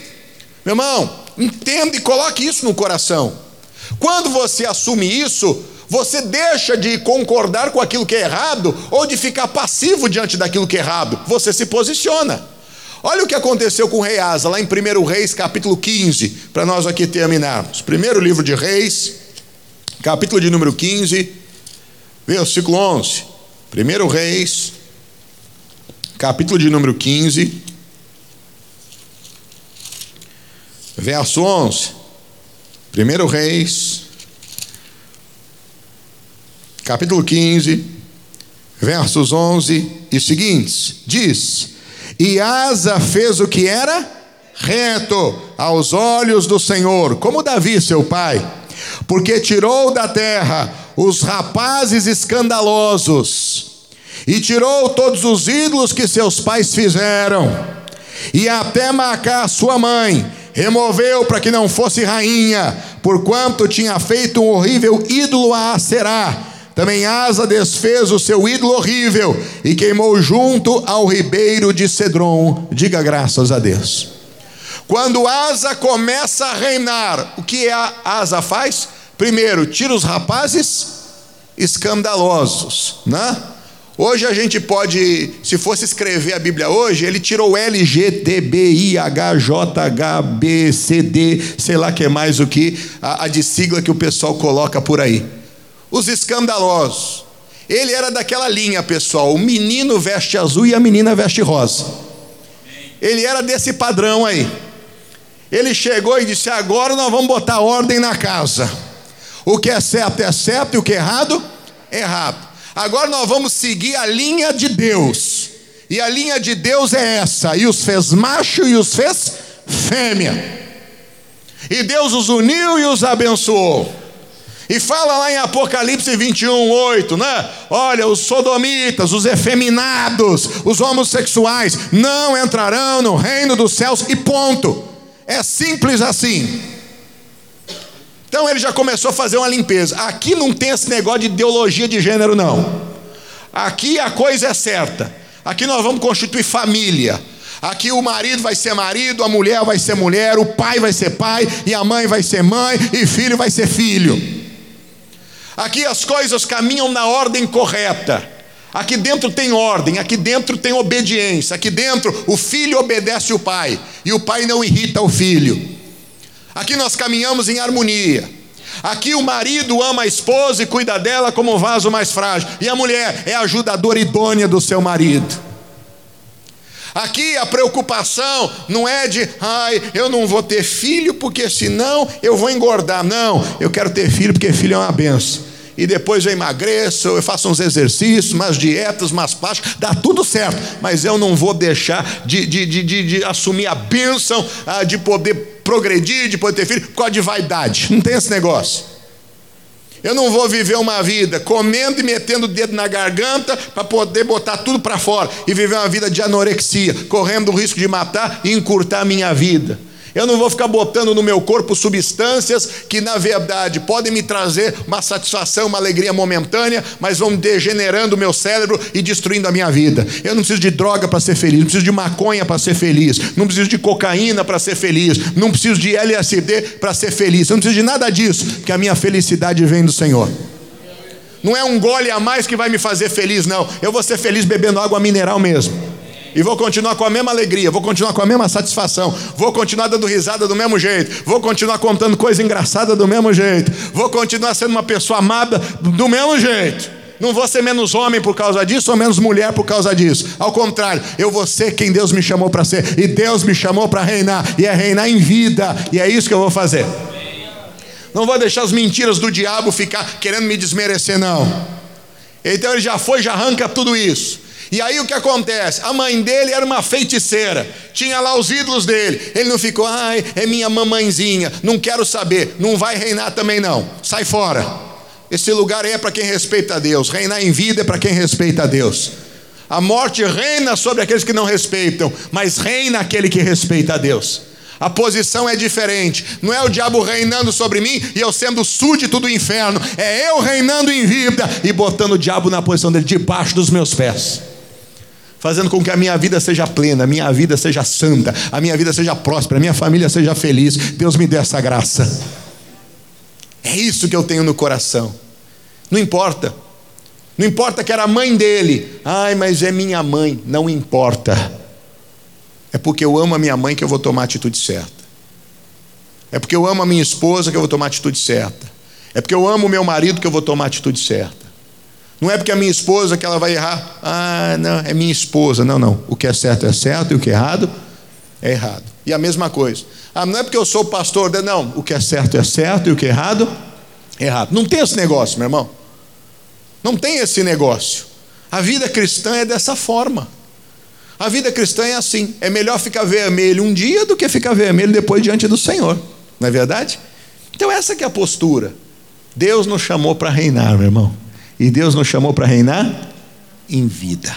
Meu irmão, entenda e coloque isso no coração. Quando você assume isso, você deixa de concordar com aquilo que é errado ou de ficar passivo diante daquilo que é errado. Você se posiciona. Olha o que aconteceu com o rei Asa, lá em 1 Reis, capítulo 15, para nós aqui terminarmos. Primeiro livro de Reis, capítulo de número 15, versículo 11. 1 Reis, capítulo de número 15, verso 11. 1 Reis, capítulo 15, versos 11 e seguintes, diz: e Asa fez o que era reto aos olhos do Senhor, como Davi, seu pai, porque tirou da terra os rapazes escandalosos e tirou todos os ídolos que seus pais fizeram, e até Macá, sua mãe, removeu para que não fosse rainha, porquanto tinha feito um horrível ídolo a Aserá também Asa desfez o seu ídolo horrível e queimou junto ao ribeiro de Cedron. Diga graças a Deus. Quando Asa começa a reinar, o que a Asa faz? Primeiro, tira os rapazes escandalosos, né? Hoje a gente pode, se fosse escrever a Bíblia hoje, ele tirou L, G, T, B, I, H, J, H, B, C, D, sei lá que mais o que, a, a de sigla que o pessoal coloca por aí os escandalosos. Ele era daquela linha, pessoal. O menino veste azul e a menina veste rosa. Ele era desse padrão aí. Ele chegou e disse: Agora nós vamos botar ordem na casa. O que é certo é certo e o que é errado é errado. Agora nós vamos seguir a linha de Deus. E a linha de Deus é essa: e os fez macho e os fez fêmea. E Deus os uniu e os abençoou. E fala lá em Apocalipse 21, 8, né? Olha, os sodomitas, os efeminados, os homossexuais não entrarão no reino dos céus, e ponto. É simples assim. Então ele já começou a fazer uma limpeza. Aqui não tem esse negócio de ideologia de gênero, não. Aqui a coisa é certa. Aqui nós vamos constituir família. Aqui o marido vai ser marido, a mulher vai ser mulher, o pai vai ser pai, e a mãe vai ser mãe, e filho vai ser filho. Aqui as coisas caminham na ordem correta. Aqui dentro tem ordem, aqui dentro tem obediência, aqui dentro o filho obedece o pai e o pai não irrita o filho. Aqui nós caminhamos em harmonia. Aqui o marido ama a esposa e cuida dela como um vaso mais frágil, e a mulher é a ajudadora idônea do seu marido. Aqui a preocupação não é de, ai, eu não vou ter filho porque senão eu vou engordar. Não, eu quero ter filho porque filho é uma benção e depois eu emagreço, eu faço uns exercícios, umas dietas, umas plásticas, dá tudo certo, mas eu não vou deixar de, de, de, de, de assumir a bênção ah, de poder progredir, de poder ter filho, por causa de vaidade. Não tem esse negócio. Eu não vou viver uma vida comendo e metendo o dedo na garganta para poder botar tudo para fora e viver uma vida de anorexia, correndo o risco de matar e encurtar a minha vida. Eu não vou ficar botando no meu corpo substâncias que, na verdade, podem me trazer uma satisfação, uma alegria momentânea, mas vão degenerando o meu cérebro e destruindo a minha vida. Eu não preciso de droga para ser feliz, não preciso de maconha para ser feliz, não preciso de cocaína para ser feliz, não preciso de LSD para ser feliz, eu não preciso de nada disso, porque a minha felicidade vem do Senhor. Não é um gole a mais que vai me fazer feliz, não. Eu vou ser feliz bebendo água mineral mesmo. E vou continuar com a mesma alegria, vou continuar com a mesma satisfação, vou continuar dando risada do mesmo jeito, vou continuar contando coisa engraçada do mesmo jeito, vou continuar sendo uma pessoa amada do mesmo jeito. Não vou ser menos homem por causa disso ou menos mulher por causa disso. Ao contrário, eu vou ser quem Deus me chamou para ser. E Deus me chamou para reinar. E é reinar em vida. E é isso que eu vou fazer. Não vou deixar as mentiras do diabo ficar querendo me desmerecer, não. Então ele já foi, já arranca tudo isso. E aí o que acontece? A mãe dele era uma feiticeira, tinha lá os ídolos dele. Ele não ficou, ai, é minha mamãezinha, não quero saber, não vai reinar também não, sai fora. Esse lugar é para quem respeita a Deus, reinar em vida é para quem respeita a Deus. A morte reina sobre aqueles que não respeitam, mas reina aquele que respeita a Deus. A posição é diferente. Não é o diabo reinando sobre mim e eu sendo súdito do inferno. É eu reinando em vida e botando o diabo na posição dele, debaixo dos meus pés fazendo com que a minha vida seja plena, a minha vida seja santa, a minha vida seja próspera, a minha família seja feliz. Deus me dê essa graça. É isso que eu tenho no coração. Não importa. Não importa que era a mãe dele. Ai, mas é minha mãe. Não importa. É porque eu amo a minha mãe que eu vou tomar a atitude certa. É porque eu amo a minha esposa que eu vou tomar a atitude certa. É porque eu amo o meu marido que eu vou tomar a atitude certa. Não é porque a minha esposa que ela vai errar. Ah, não, é minha esposa. Não, não. O que é certo é certo e o que é errado é errado. E a mesma coisa. Ah, não é porque eu sou pastor. Não, o que é certo é certo e o que é errado é errado. Não tem esse negócio, meu irmão. Não tem esse negócio. A vida cristã é dessa forma. A vida cristã é assim: é melhor ficar vermelho um dia do que ficar vermelho depois diante do Senhor. Não é verdade? Então, essa que é a postura. Deus nos chamou para reinar, meu irmão. E Deus nos chamou para reinar em vida.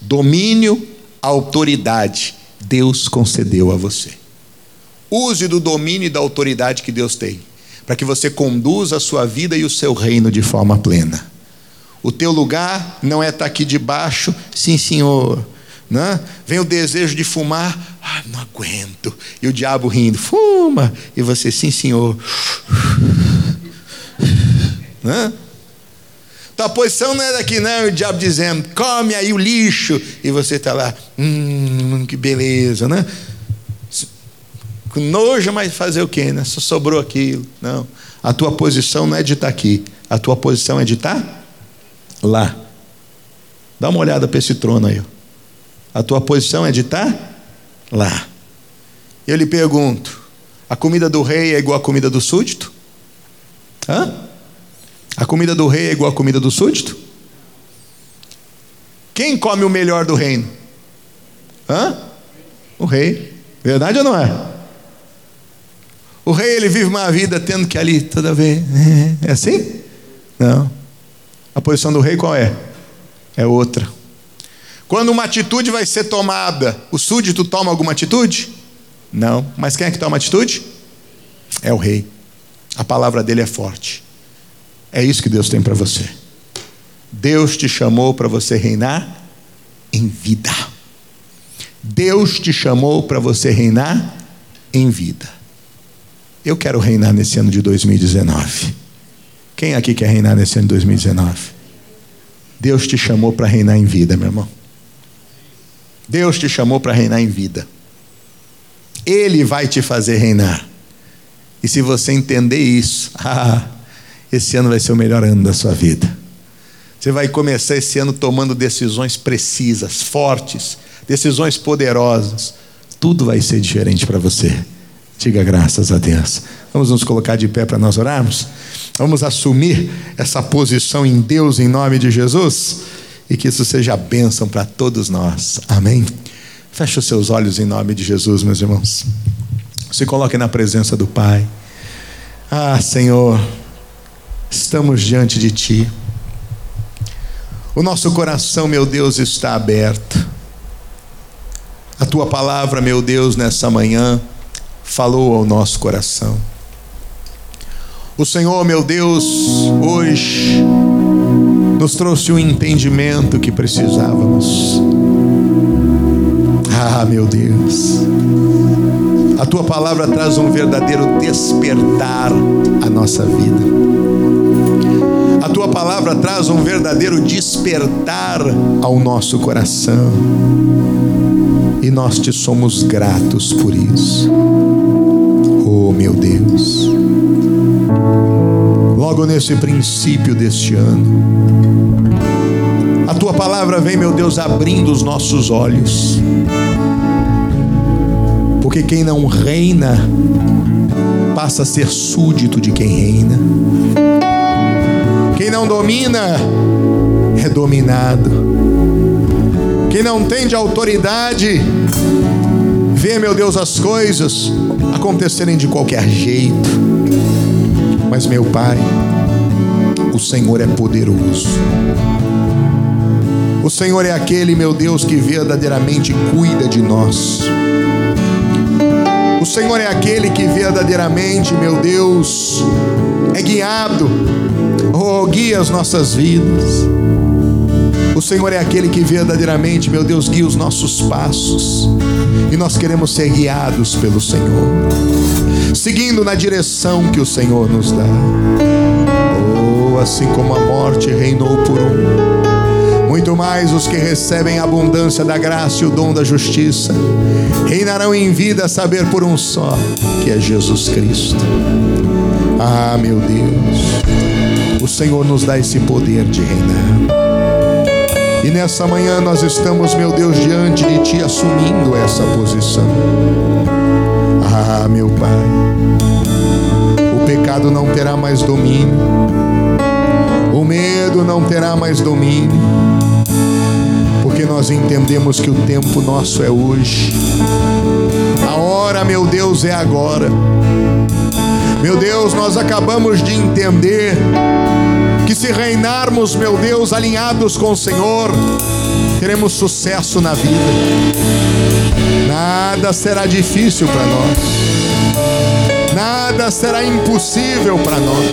Domínio, autoridade, Deus concedeu a você. Use do domínio e da autoridade que Deus tem, para que você conduza a sua vida e o seu reino de forma plena. O teu lugar não é estar tá aqui debaixo, sim, senhor. Né? Vem o desejo de fumar, ah, não aguento. E o diabo rindo, fuma. E você, sim, senhor. Né? Tua posição não é daqui, não. O diabo dizendo, come aí o lixo. E você está lá, hum, que beleza, né? Com nojo, mas fazer o quê, né? Só sobrou aquilo. Não. A tua posição não é de estar tá aqui. A tua posição é de estar tá lá. Dá uma olhada para esse trono aí. A tua posição é de estar tá lá. Eu lhe pergunto: a comida do rei é igual à comida do súdito? Hã? A comida do rei é igual à comida do súdito? Quem come o melhor do reino? Hã? O rei. Verdade ou não é? O rei ele vive uma vida tendo que ali toda vez. É assim? Não. A posição do rei qual é? É outra. Quando uma atitude vai ser tomada, o súdito toma alguma atitude? Não. Mas quem é que toma atitude? É o rei. A palavra dele é forte. É isso que Deus tem para você. Deus te chamou para você reinar em vida. Deus te chamou para você reinar em vida. Eu quero reinar nesse ano de 2019. Quem aqui quer reinar nesse ano de 2019? Deus te chamou para reinar em vida, meu irmão. Deus te chamou para reinar em vida. Ele vai te fazer reinar. E se você entender isso, ah, esse ano vai ser o melhor ano da sua vida. Você vai começar esse ano tomando decisões precisas, fortes, decisões poderosas. Tudo vai ser diferente para você. Diga graças a Deus. Vamos nos colocar de pé para nós orarmos? Vamos assumir essa posição em Deus em nome de Jesus e que isso seja bênção para todos nós. Amém. Feche os seus olhos em nome de Jesus, meus irmãos. Se coloque na presença do Pai. Ah, Senhor estamos diante de Ti. O nosso coração, meu Deus, está aberto. A Tua palavra, meu Deus, nessa manhã, falou ao nosso coração. O Senhor, meu Deus, hoje nos trouxe o um entendimento que precisávamos. Ah, meu Deus, a tua palavra traz um verdadeiro despertar à nossa vida tua palavra traz um verdadeiro despertar ao nosso coração. E nós te somos gratos por isso. Oh, meu Deus. Logo nesse princípio deste ano, A tua palavra vem, meu Deus, abrindo os nossos olhos. Porque quem não reina passa a ser súdito de quem reina. Quem não domina é dominado. Quem não tem de autoridade vê, meu Deus, as coisas acontecerem de qualquer jeito. Mas, meu Pai, o Senhor é poderoso. O Senhor é aquele, meu Deus, que verdadeiramente cuida de nós. O Senhor é aquele que verdadeiramente, meu Deus, é guiado, oh, guia as nossas vidas. O Senhor é aquele que verdadeiramente, meu Deus, guia os nossos passos. E nós queremos ser guiados pelo Senhor, seguindo na direção que o Senhor nos dá. Oh, assim como a morte reinou por um, muito mais os que recebem a abundância da graça e o dom da justiça reinarão em vida, a saber por um só, que é Jesus Cristo. Ah, meu Deus, o Senhor nos dá esse poder de reinar. E nessa manhã nós estamos, meu Deus, diante de Ti, assumindo essa posição. Ah, meu Pai, o pecado não terá mais domínio, o medo não terá mais domínio, porque nós entendemos que o tempo nosso é hoje, a hora, meu Deus, é agora. Meu Deus, nós acabamos de entender que se reinarmos, meu Deus, alinhados com o Senhor, teremos sucesso na vida. Nada será difícil para nós. Nada será impossível para nós.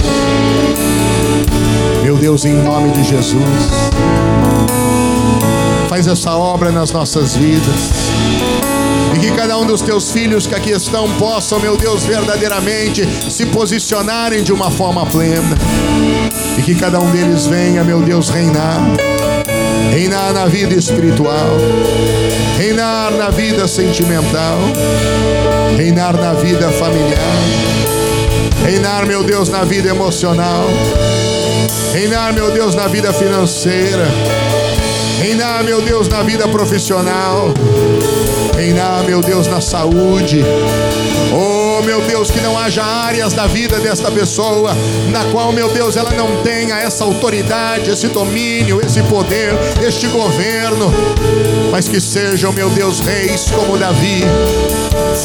Meu Deus, em nome de Jesus, faz essa obra nas nossas vidas. E que cada um dos teus filhos que aqui estão possam, meu Deus, verdadeiramente se posicionarem de uma forma plena e que cada um deles venha, meu Deus, reinar. Reinar na vida espiritual, reinar na vida sentimental, reinar na vida familiar, reinar, meu Deus, na vida emocional, reinar, meu Deus, na vida financeira, reinar, meu Deus, na vida profissional, reinar, meu Deus, na saúde. Oh, Oh, meu Deus, que não haja áreas da vida desta pessoa na qual, meu Deus, ela não tenha essa autoridade, esse domínio, esse poder, este governo, mas que sejam, meu Deus, reis como Davi,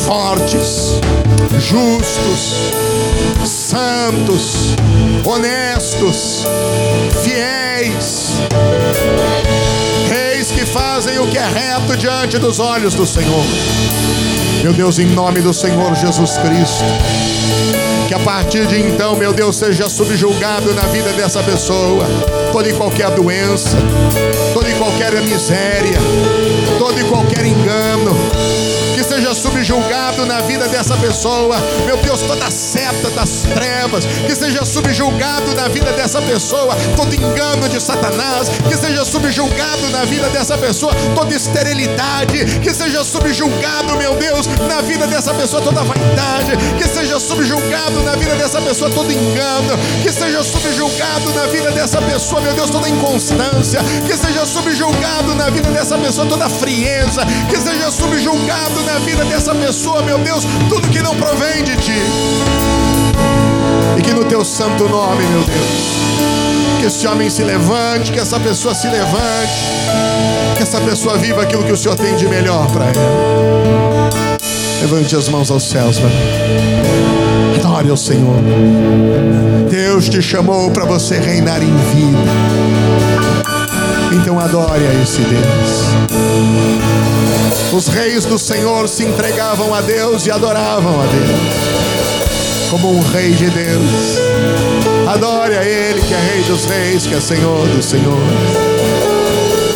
fortes, justos, santos, honestos, fiéis, fazem o que é reto diante dos olhos do Senhor. Meu Deus, em nome do Senhor Jesus Cristo. Que a partir de então, meu Deus, seja subjulgado na vida dessa pessoa toda e qualquer doença, toda e qualquer miséria, todo e qualquer engano subjulgado na vida dessa pessoa. Meu Deus, toda seta das trevas, que seja subjulgado na vida dessa pessoa, todo engano de Satanás, que seja subjulgado na vida dessa pessoa, toda esterilidade, que seja subjulgado, meu Deus, na vida dessa pessoa, toda vaidade, que seja subjulgado na vida dessa pessoa, todo engano, que seja subjulgado na vida dessa pessoa, meu Deus, toda inconstância, que seja subjulgado na vida dessa pessoa, toda frieza, que seja subjulgado na vida dessa pessoa, meu Deus, tudo que não provém de ti. E que no teu santo nome, meu Deus, que esse homem se levante, que essa pessoa se levante, que essa pessoa viva aquilo que o Senhor tem de melhor para ela. Levante as mãos aos céus, mano. Adore ao Senhor. Deus te chamou para você reinar em vida. Então adore a esse Deus. Os reis do Senhor se entregavam a Deus e adoravam a Deus, como um rei de Deus. Adore a Ele, que é Rei dos Reis, que é Senhor dos Senhores.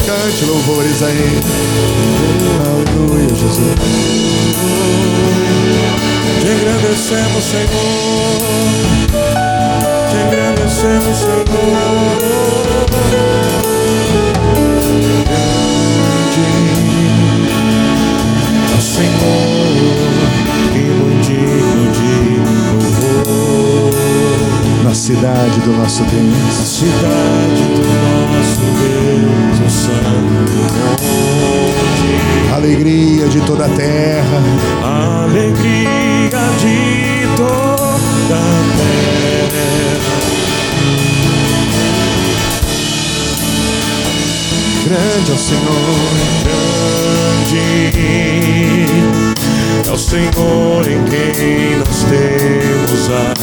Cante louvores a Ele. Aleluia, Jesus.
Te agradecemos, Senhor. Te agradecemos, Senhor. Senhor, e muito digno de louvor.
Na cidade do nosso Deus,
na cidade do nosso Deus, o Santo
Alegria de toda a terra,
alegria de toda a terra.
Grande é o Senhor.
Grande é o Senhor em quem nós temos a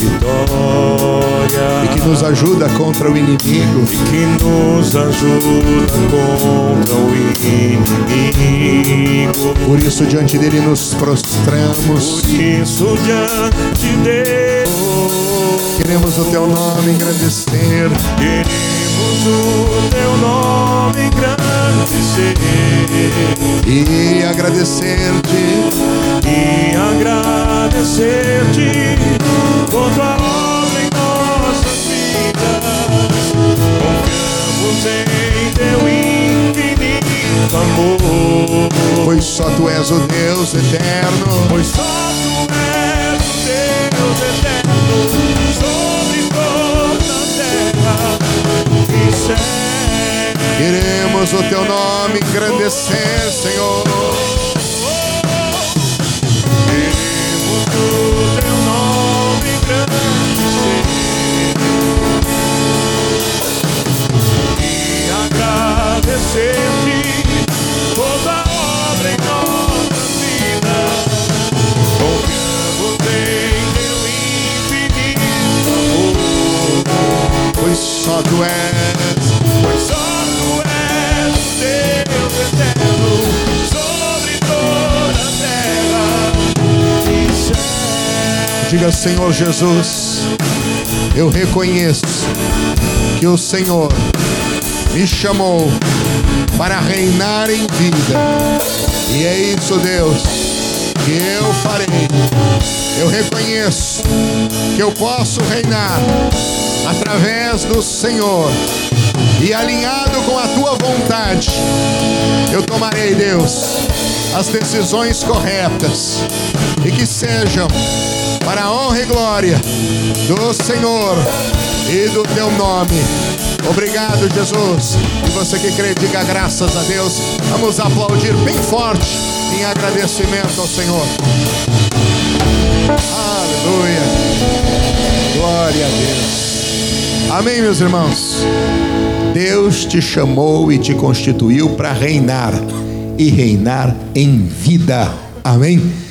vitória.
E que nos ajuda contra o inimigo.
E que nos ajuda contra o inimigo.
Por isso, diante dele nos prostramos.
Por isso, diante dele,
queremos o teu nome engrandecer.
Queremos o teu nome engrandecer.
E agradecer-te.
E agradecer-te por tua obra em nossas vidas. Confiamos em teu infinito amor.
Pois só tu és o Deus eterno.
Pois só tu és o Deus eterno sobre toda terra e céu.
O teu nome engrandecer, Senhor.
Queremos o teu nome engrandecer e agradecer-te
só tu és.
Pois só tu és o Deus eterno sobre toda a terra.
Diga, Senhor Jesus, eu reconheço que o Senhor me chamou para reinar em vida. E é isso, Deus, que eu farei. Eu reconheço que eu posso reinar através do Senhor e alinhado com a tua vontade. Eu tomarei, Deus, as decisões corretas e que sejam para a honra e glória do Senhor e do teu nome. Obrigado, Jesus. E você que crê, diga graças a Deus. Vamos aplaudir bem forte em agradecimento ao Senhor. Aleluia. Glória a Deus. Amém, meus irmãos. Deus te chamou e te constituiu para reinar e reinar em vida. Amém.